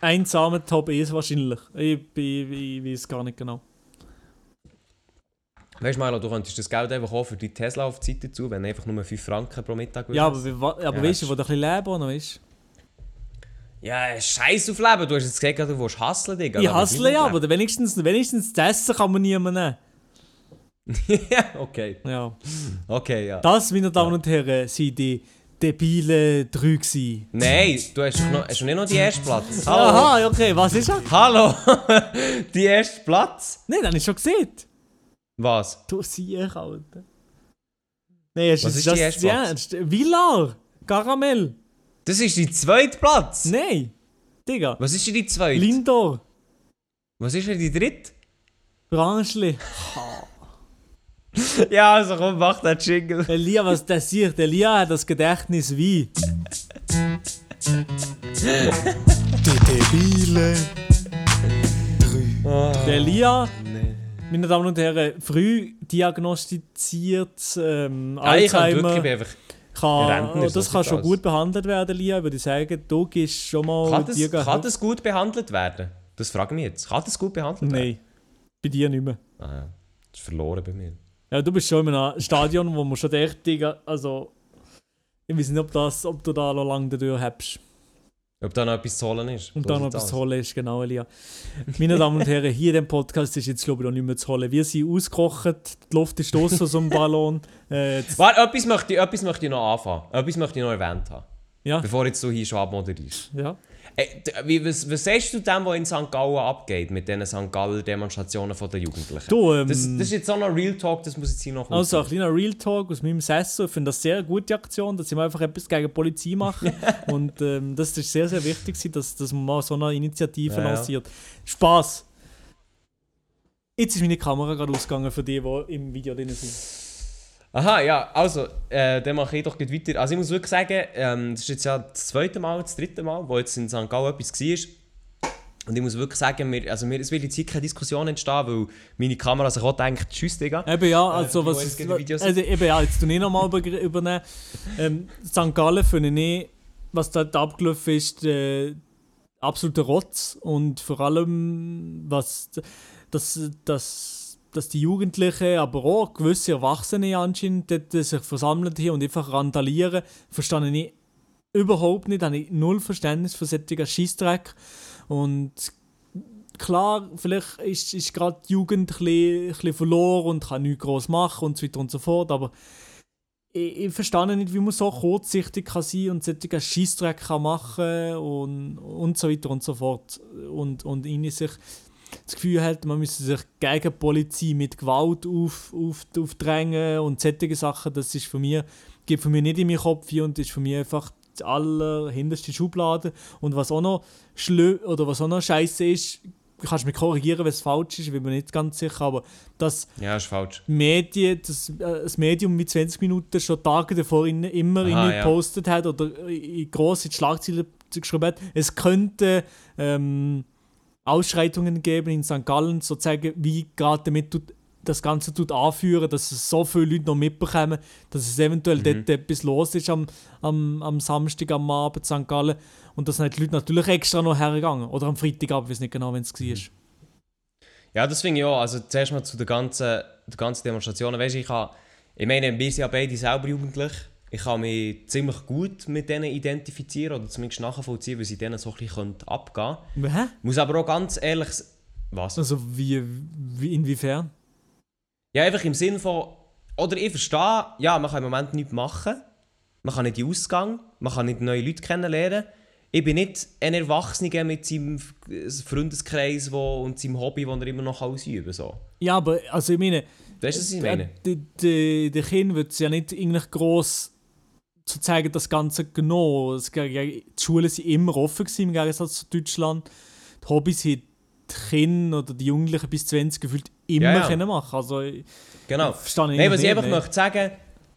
einsamer Top 1 wahrscheinlich. Ich, ich, ich weiß gar nicht genau. Weißt du, Milo, du könntest das Geld einfach auch für die Tesla auf die Seite zu, wenn du einfach nur 5 Franken pro Mittag Ja, aber, würdest. wie- wa- aber Ja, weißt du, wo du ein bisschen leben noch weißt Ja, scheiß auf Leben. Du hast jetzt gesagt, du willst hustlen, Digga. Ich nicht ja, aber wenigstens, wenigstens das Essen kann man niemand nehmen. ja, okay. Ja. Okay, ja. Das, meine Damen und Herren, sind die debilen drei gewesen. Nein, du hast, noch, hast nicht noch die ersten Platz? Hallo? Aha, okay, was ist er? Hallo? die erste Platz? Nein, habe ich schon gesehen. Was? Du siehst, Alter. Nein, ist Was das, ist das die erste Platz? Ernst? Villar, Karamell. Das ist die zweite Platz? Nein, Digga. Was ist denn die zweite? Lindor, Was ist denn die dritte? Branschli. ja, also komm, mach den Jingle. Elia, was das sieht? Elia hat das Gedächtnis wie. Die Debile. Der Elia, meine Damen und Herren, früh diagnostiziert ähm, ich Alzheimer. wirklich ich bin einfach... kann, das kann schon gut behandelt werden, Lia. Würde ich sagen, du gehst schon mal Kann das, dir kann das gut behandelt werden? Das frage ich mich jetzt. Kann das gut behandelt werden? Nein, bei dir nicht mehr. Ah, ja. Das ist verloren bei mir. Ja, du bist schon in einem Stadion, wo man schon denkt, also ich weiß nicht, ob, das, ob du da noch lange dadurch hast. Ob da noch etwas zu holen ist. Und So dann noch etwas zu holen ist, genau, Elia. Meine Damen und Herren, hier in dem Podcast ist jetzt, glaube ich, noch nicht mehr zu holen. Wir sind ausgekocht, die Luft ist aus aus dem Ballon. Äh, Warte, etwas möchte, ich, etwas möchte ich noch anfangen. Etwas möchte ich noch erwähnt haben. ja, Bevor jetzt du hier schon abmoderierst. ja. D- wie, was, was sagst du dem, was in St. Gallen abgeht, mit diesen St. Galler Demonstrationen der Jugendlichen? Du, ähm, das, das ist jetzt auch noch Real Talk, das muss jetzt hier noch Also ein kleiner Real Talk aus meinem Sessel. Ich finde das sehr gute Aktion, dass wir einfach etwas gegen die Polizei machen. und ähm, das ist sehr, sehr wichtig, dass, dass man mal so eine Initiative Ja, ja. lanciert. Spaß! Jetzt ist meine Kamera gerade ausgegangen für die, die im Video drin sind. Aha, ja, also, äh, dann mache ich doch gleich weiter. Also ich muss wirklich sagen, ähm, das ist jetzt ja das zweite Mal, das dritte Mal, wo jetzt in St. Gallen etwas war. Und ich muss wirklich sagen, mir, also mir, es wird jetzt hier keine Diskussion entstehen, weil meine Kamera sich auch denkt, tschüss, Digga. Eben ja, Äh, also die, was ist, Videos- also eben ja, jetzt tue ich nochmal über, übernehmen. Ähm, St. Gallen finde ich, was dort abgelaufen ist, äh, absoluter Rotz und vor allem, was dass, dass, dass die Jugendlichen, aber auch gewisse Erwachsene anscheinend dort sich versammeln hier und einfach randalieren, verstehe ich überhaupt nicht, habe ich null Verständnis für solchen Scheissdreck und klar, vielleicht ist, ist gerade die Jugend ein bisschen, verloren und kann nichts groß machen und so weiter und so fort, aber ich, ich verstehe nicht, wie man so kurzsichtig kann sein und solche Scheissdreck kann machen und, und so weiter und so fort. Und, und ihnen sich das Gefühl hat, man müsse sich gegen die Polizei mit Gewalt auf, auf, aufdrängen und solche Sachen, das ist für mich, geht für mich nicht in meinen Kopf und ist für mich einfach die allerhinterste Schublade. Und was auch noch schlö oder was auch noch scheiße ist, kannst du mich korrigieren, wenn es falsch ist, ich bin mir nicht ganz sicher, aber dass Ja, ist falsch. Medien, das, äh, das Medium mit 20 Minuten schon Tage davor in, immer Aha, in ja. gepostet hat oder in grosse Schlagzeilen geschrieben hat, es könnte ähm, Ausschreitungen geben in St. Gallen, sozusagen, wie gerade damit tut, das Ganze tut anführen, dass es so viele Leute noch mitbekommen, dass es eventuell Mhm. dort etwas los ist am, am, am Samstag, am Abend in St. Gallen. Und da sind die Leute natürlich extra noch hergegangen. Oder am Freitagabend, ich weiß nicht genau, wenn es war. Ja, das finde ich auch. Also zuerst mal zu den ganzen, den ganzen Demonstrationen. Weißt, ich, habe, ich meine, wir sind ja beide selber jugendlich. Ich kann mich ziemlich gut mit denen identifizieren oder zumindest nachvollziehen, wie sie denen so ein bisschen abgehen können. Hä? Muss aber auch ganz ehrlich... Was? Also wie, wie inwiefern? Ja, einfach im Sinn von... Oder ich verstehe, ja, man kann im Moment nichts machen. Man kann nicht in den Ausgang. Man kann nicht neue Leute kennenlernen. Ich bin nicht ein Erwachsener mit seinem Freundeskreis wo, und seinem Hobby, das er immer noch ausüben kann. So. Ja, aber also ich meine, Weißt du, was ich meine? äh, die, die Kinder wird es ja nicht eigentlich gross zu zeigen, das Ganze genommen. Die Schulen sind immer offen gewesen, im Gegensatz zu Deutschland. Die Hobbys haben die Kinder oder die Jugendlichen bis 20 gefühlt immer Ja, ja. können machen. Also ich Genau. verstehe Nein, was ich einfach möchte sagen,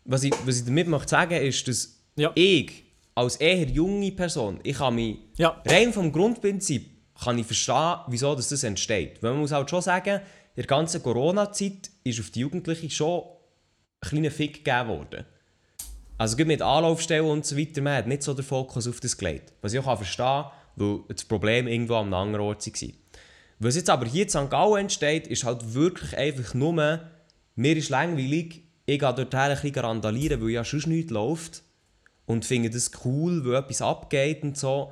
was ich, was ich damit möchte sagen, ist, dass Ja. ich als eher junge Person, ich kann mich Ja. rein vom Grundprinzip kann ich verstehen, wieso das, das entsteht. Weil man muss halt schon sagen, in der ganzen Corona-Zeit ist auf die Jugendlichen schon ein kleiner Fick gegeben worden. Also mit Anlaufstellen und so weiter, man hat nicht so den Fokus auf das gelegt. Was ich auch kann verstehen weil das Problem irgendwo an einem anderen Ort war. Was jetzt aber hier in St. Gallen entsteht, ist halt wirklich einfach nur, mir ist langweilig, ich gehe dort ein bisschen randalieren, weil ja sonst nichts läuft und finde das cool, weil etwas abgeht und so.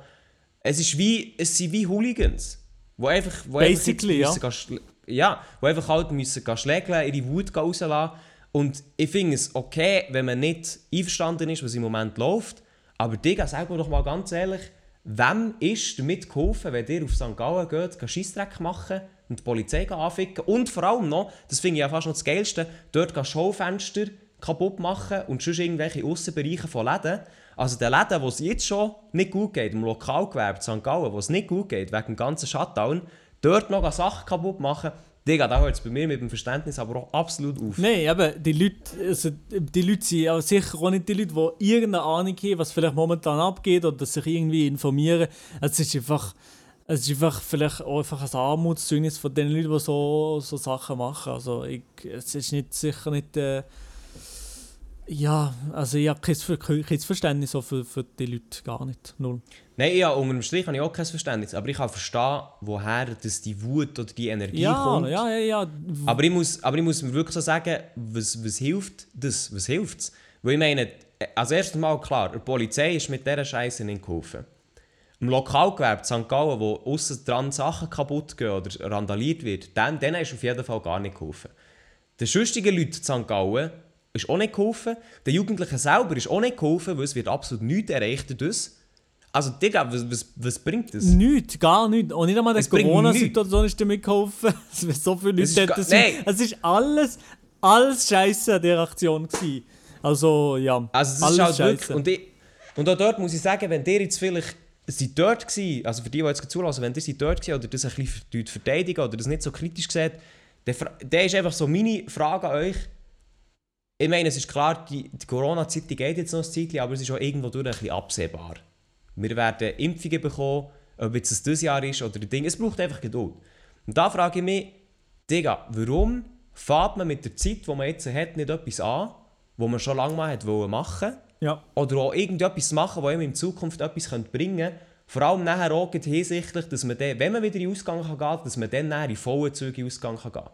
Es ist wie, es sind wie Hooligans, wo einfach, wo Basically, einfach jetzt müssen ja, wo einfach halt müssen schlägeln, ihre Wut rauslassen und ich finde es okay, wenn man nicht einverstanden ist, was im Moment läuft, aber Digga, sag mir doch mal ganz ehrlich, wem ist damit geholfen, wenn ihr auf St. Gallen geht, geht Scheissdreck machen und die Polizei anficken und vor allem noch, das finde ich ja fast noch das Geilste, dort gehen Schaufenster kaputt machen und sonst irgendwelche Aussenbereiche von Läden. Also den Läden, wo es jetzt schon nicht gut geht, im Lokalgewerbe St. Gallen, wo es nicht gut geht, wegen dem ganzen Shutdown, dort noch Sachen kaputt machen, Digga, da hört es bei mir mit dem Verständnis aber auch absolut auf. Nein, eben, die Leute, also, die Leute sind auch sicher auch nicht die Leute, die irgendeine Ahnung haben, was vielleicht momentan abgeht oder sich irgendwie informieren. Es ist einfach, es ist einfach vielleicht auch einfach ein Armutszeugnis von den Leuten, die so, so Sachen machen. Also ich, es ist nicht, sicher nicht... Äh, ja, also ich habe kein, Ver- kein Verständnis auch für, für die Leute, gar nicht. Null. Nein, ja, unter dem Strich habe ich auch kein Verständnis, aber ich kann verstehen, woher das die Wut oder die Energie Ja, kommt. ja, ja, ja. Aber ich muss, aber ich muss mir wirklich so sagen, was, was hilft das? Was hilft's? Weil ich meine, also erstens mal klar, der Polizei ist mit dieser Scheiße nicht geholfen. im Lokalgewerbe St. Gallen, wo aussen dran Sachen kaputt gehen oder randaliert wird, dem, denen ist auf jeden Fall gar nicht geholfen. Den sonstigen Leuten in St. Gallen ist auch nicht geholfen. Den Jugendlichen selber ist auch nicht geholfen, weil es wird absolut nichts erreicht dadurch. Also, Digga, was, was, was bringt das? Nichts, gar nichts. Und nicht einmal bringt Corona-Situation ist damit geholfen. Es wird so viele Leute dort nein. Es ist alles, alles Scheiße an dieser Aktion gewesen. Also, ja. Also es alles ist halt wirklich... Und, ich, und auch dort muss ich sagen, wenn ihr jetzt vielleicht... seid dort gewesen, also für die, die jetzt zulassen, wenn ihr seid dort gewesen oder das ein bisschen ver- verteidigen oder das nicht so kritisch seht, dann, dann ist einfach so meine Frage an euch. Ich meine, es ist klar, die, die Corona-Zeit die geht jetzt noch ein Zeitchen, aber es ist auch irgendwo durch ein bisschen absehbar. Wir werden Impfungen bekommen, ob jetzt es dieses Jahr ist oder Ding. Es braucht einfach Geduld. Und da frage ich mich, Digga, warum fährt man mit der Zeit, die man jetzt hat, nicht etwas an, wo man schon lange mal hat wollen machen Ja. oder auch irgendetwas machen, das ihm in Zukunft etwas bringen könnte. Vor allem nachher auch hinsichtlich, dass man dann, wenn man wieder in den Ausgang kann gehen kann, dass man dann in vollen Zügen in den Ausgang kann gehen kann.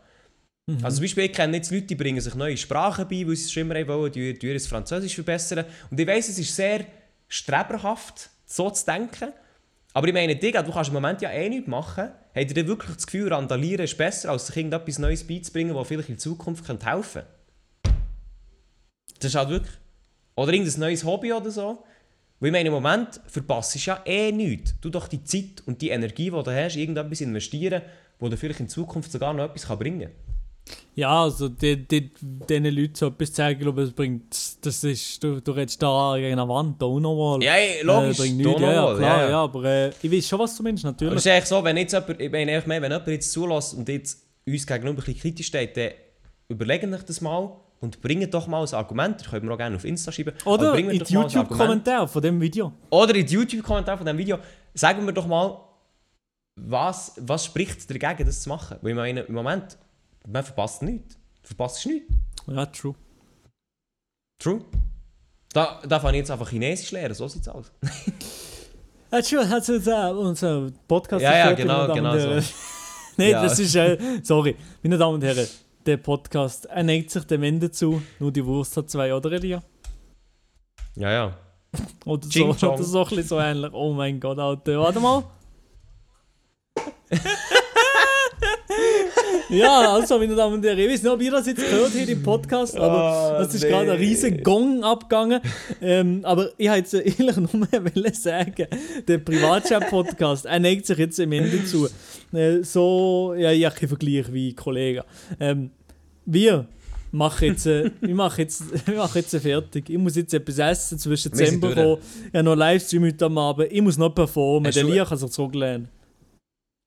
Also zum Beispiel, ich kenne jetzt Leute, die bringen sich neue Sprachen bei, weil sie es immer wollen, die, die ihr Französisch verbessern. Und ich weiss, es ist sehr streberhaft, so zu denken. Aber ich meine, Digga, du kannst im Moment ja eh nichts machen. Habt ihr denn wirklich das Gefühl, randalieren ist besser, als sich irgendetwas Neues beizubringen, das vielleicht in Zukunft helfen könnte? Das ist halt wirklich... Oder irgendein neues Hobby oder so. Weil ich meine, im Moment verpasst du ja eh nichts. Du doch die Zeit und die Energie, die du hast, irgendetwas investieren, wo dir vielleicht in Zukunft sogar noch etwas bringen kann. Ja, also die, die, diesen Leuten so etwas zu sagen, glaube ich, das bringt, das ist, du, du redest da gegen eine Wand, da auch noch mal. Ja, ey, logisch, Äh, bringt da ja, ja, klar, ja, ja, aber äh, ich weiß schon, was du meinst, Aber natürlich. es ist eigentlich so, wenn jetzt jemand, ich meine mehr, wenn jemand jetzt zulässt und jetzt uns gegenüber ein bisschen kritisch steht, dann überlegen euch das mal und bringt doch mal ein Argument. Das können wir auch gerne auf Insta schreiben. Oder bringen in die. YouTube-Kommentare von dem Video. Oder in die YouTube-Kommentare von diesem Video. Sagen wir doch mal, was, was spricht dagegen, das zu machen? Weil ich meine, im Moment, man verpasst nichts. Verpasst nichts. Ja, true. True. Da, da fange ich jetzt einfach Chinesisch lernen, so sieht's aus. Ja, true, hat äh, unser Podcast Ja, ja, genau, genau so. Nein, Ja. das ist, äh, sorry, meine Damen und Herren, der Podcast er neigt sich dem Ende zu, nur die Wurst hat zwei, oder Elia? Ja, ja. Oder so, oder so ein bisschen so ähnlich. Oh mein Gott, Alter, warte mal. Ja, also, meine Damen und Herren, ich weiß nicht, ob ihr das jetzt gehört habt im Podcast, aber Ah, es ist gerade ein nee. riesen Gong abgegangen. Ähm, aber ich wollte jetzt eigentlich nur mehr sagen, der Privatchat-Podcast, er neigt sich jetzt im Ende zu. Äh, so, ja, ich habe Vergleich wie Kollegen. Ähm, wir machen jetzt, äh, wir machen jetzt, wir machen jetzt fertig. Ich muss jetzt etwas essen zwischen Dezember. Ich habe noch einen Livestream heute am Abend. Ich muss noch performen. Hast Der Lia kann sich zurücklehnen.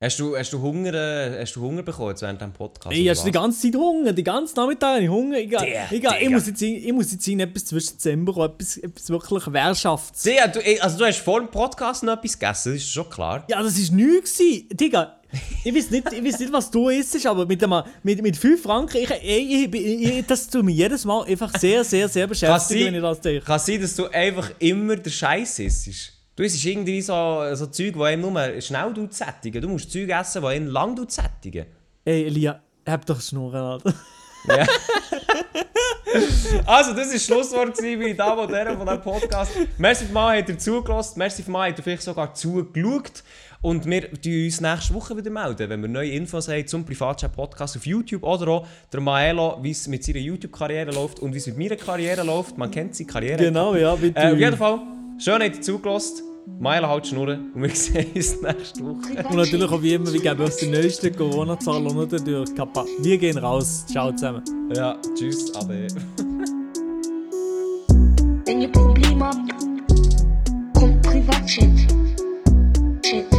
Hast du, hast du Hunger, äh, hast du Hunger bekommen jetzt während diesem Podcast? Hast du die ganze Zeit Hunger? Die ganze Nachmittag habe ich Hunger. Ich, Der, ich, ich, Digga. muss jetzt, ich muss jetzt in etwas zwischen Dezember kommen. Etwas, etwas wirklich Wehrschafts. Sehr, du, also du hast vor dem Podcast noch etwas gegessen, das ist schon klar. Ja, das war nichts. Digga, ich weiß nicht, ich weiß nicht was du isst, aber mit, dem, mit, mit 5 Franken, ich, ich, ich, ich, das tut mich jedes Mal einfach sehr, sehr, sehr beschäftigen, sein- wenn ich das denke. Kann sein, dass du einfach immer der Scheiß isst. Du isst irgendwie so, so Zeug, die einem nur schnell sättigen. Du musst Zeug essen, die einem lang sättigen. Ey, Elia, hab doch Schnurren, Alter. Also, das war das Schlusswort, und Herren, von diesem Podcast. Merci mal, habt ihr zugelassen. Merci mal, habt ihr vielleicht sogar zugeschaut. Und wir melden uns nächste Woche wieder melden, wenn wir neue Infos haben zum Privatchat-Podcast auf YouTube oder auch der Maelo, wie es mit seiner YouTube-Karriere läuft und wie es mit meiner Karriere läuft. Man kennt seine Karriere. Genau, ja, bitte. Äh, auf jeden Fall, schön, habt ihr zugelassen. Maelo halt schnurren und wir sehen uns nächste Woche. Und natürlich auch wie immer, wir geben uns die neuesten Corona-Zahlen unter durch. Kappa. Wir gehen raus. Ciao zusammen. Ja, tschüss, ade. Wenn ihr Probleme habt, kommt Privatchat. Chat.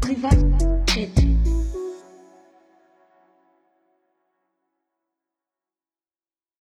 Privatchat.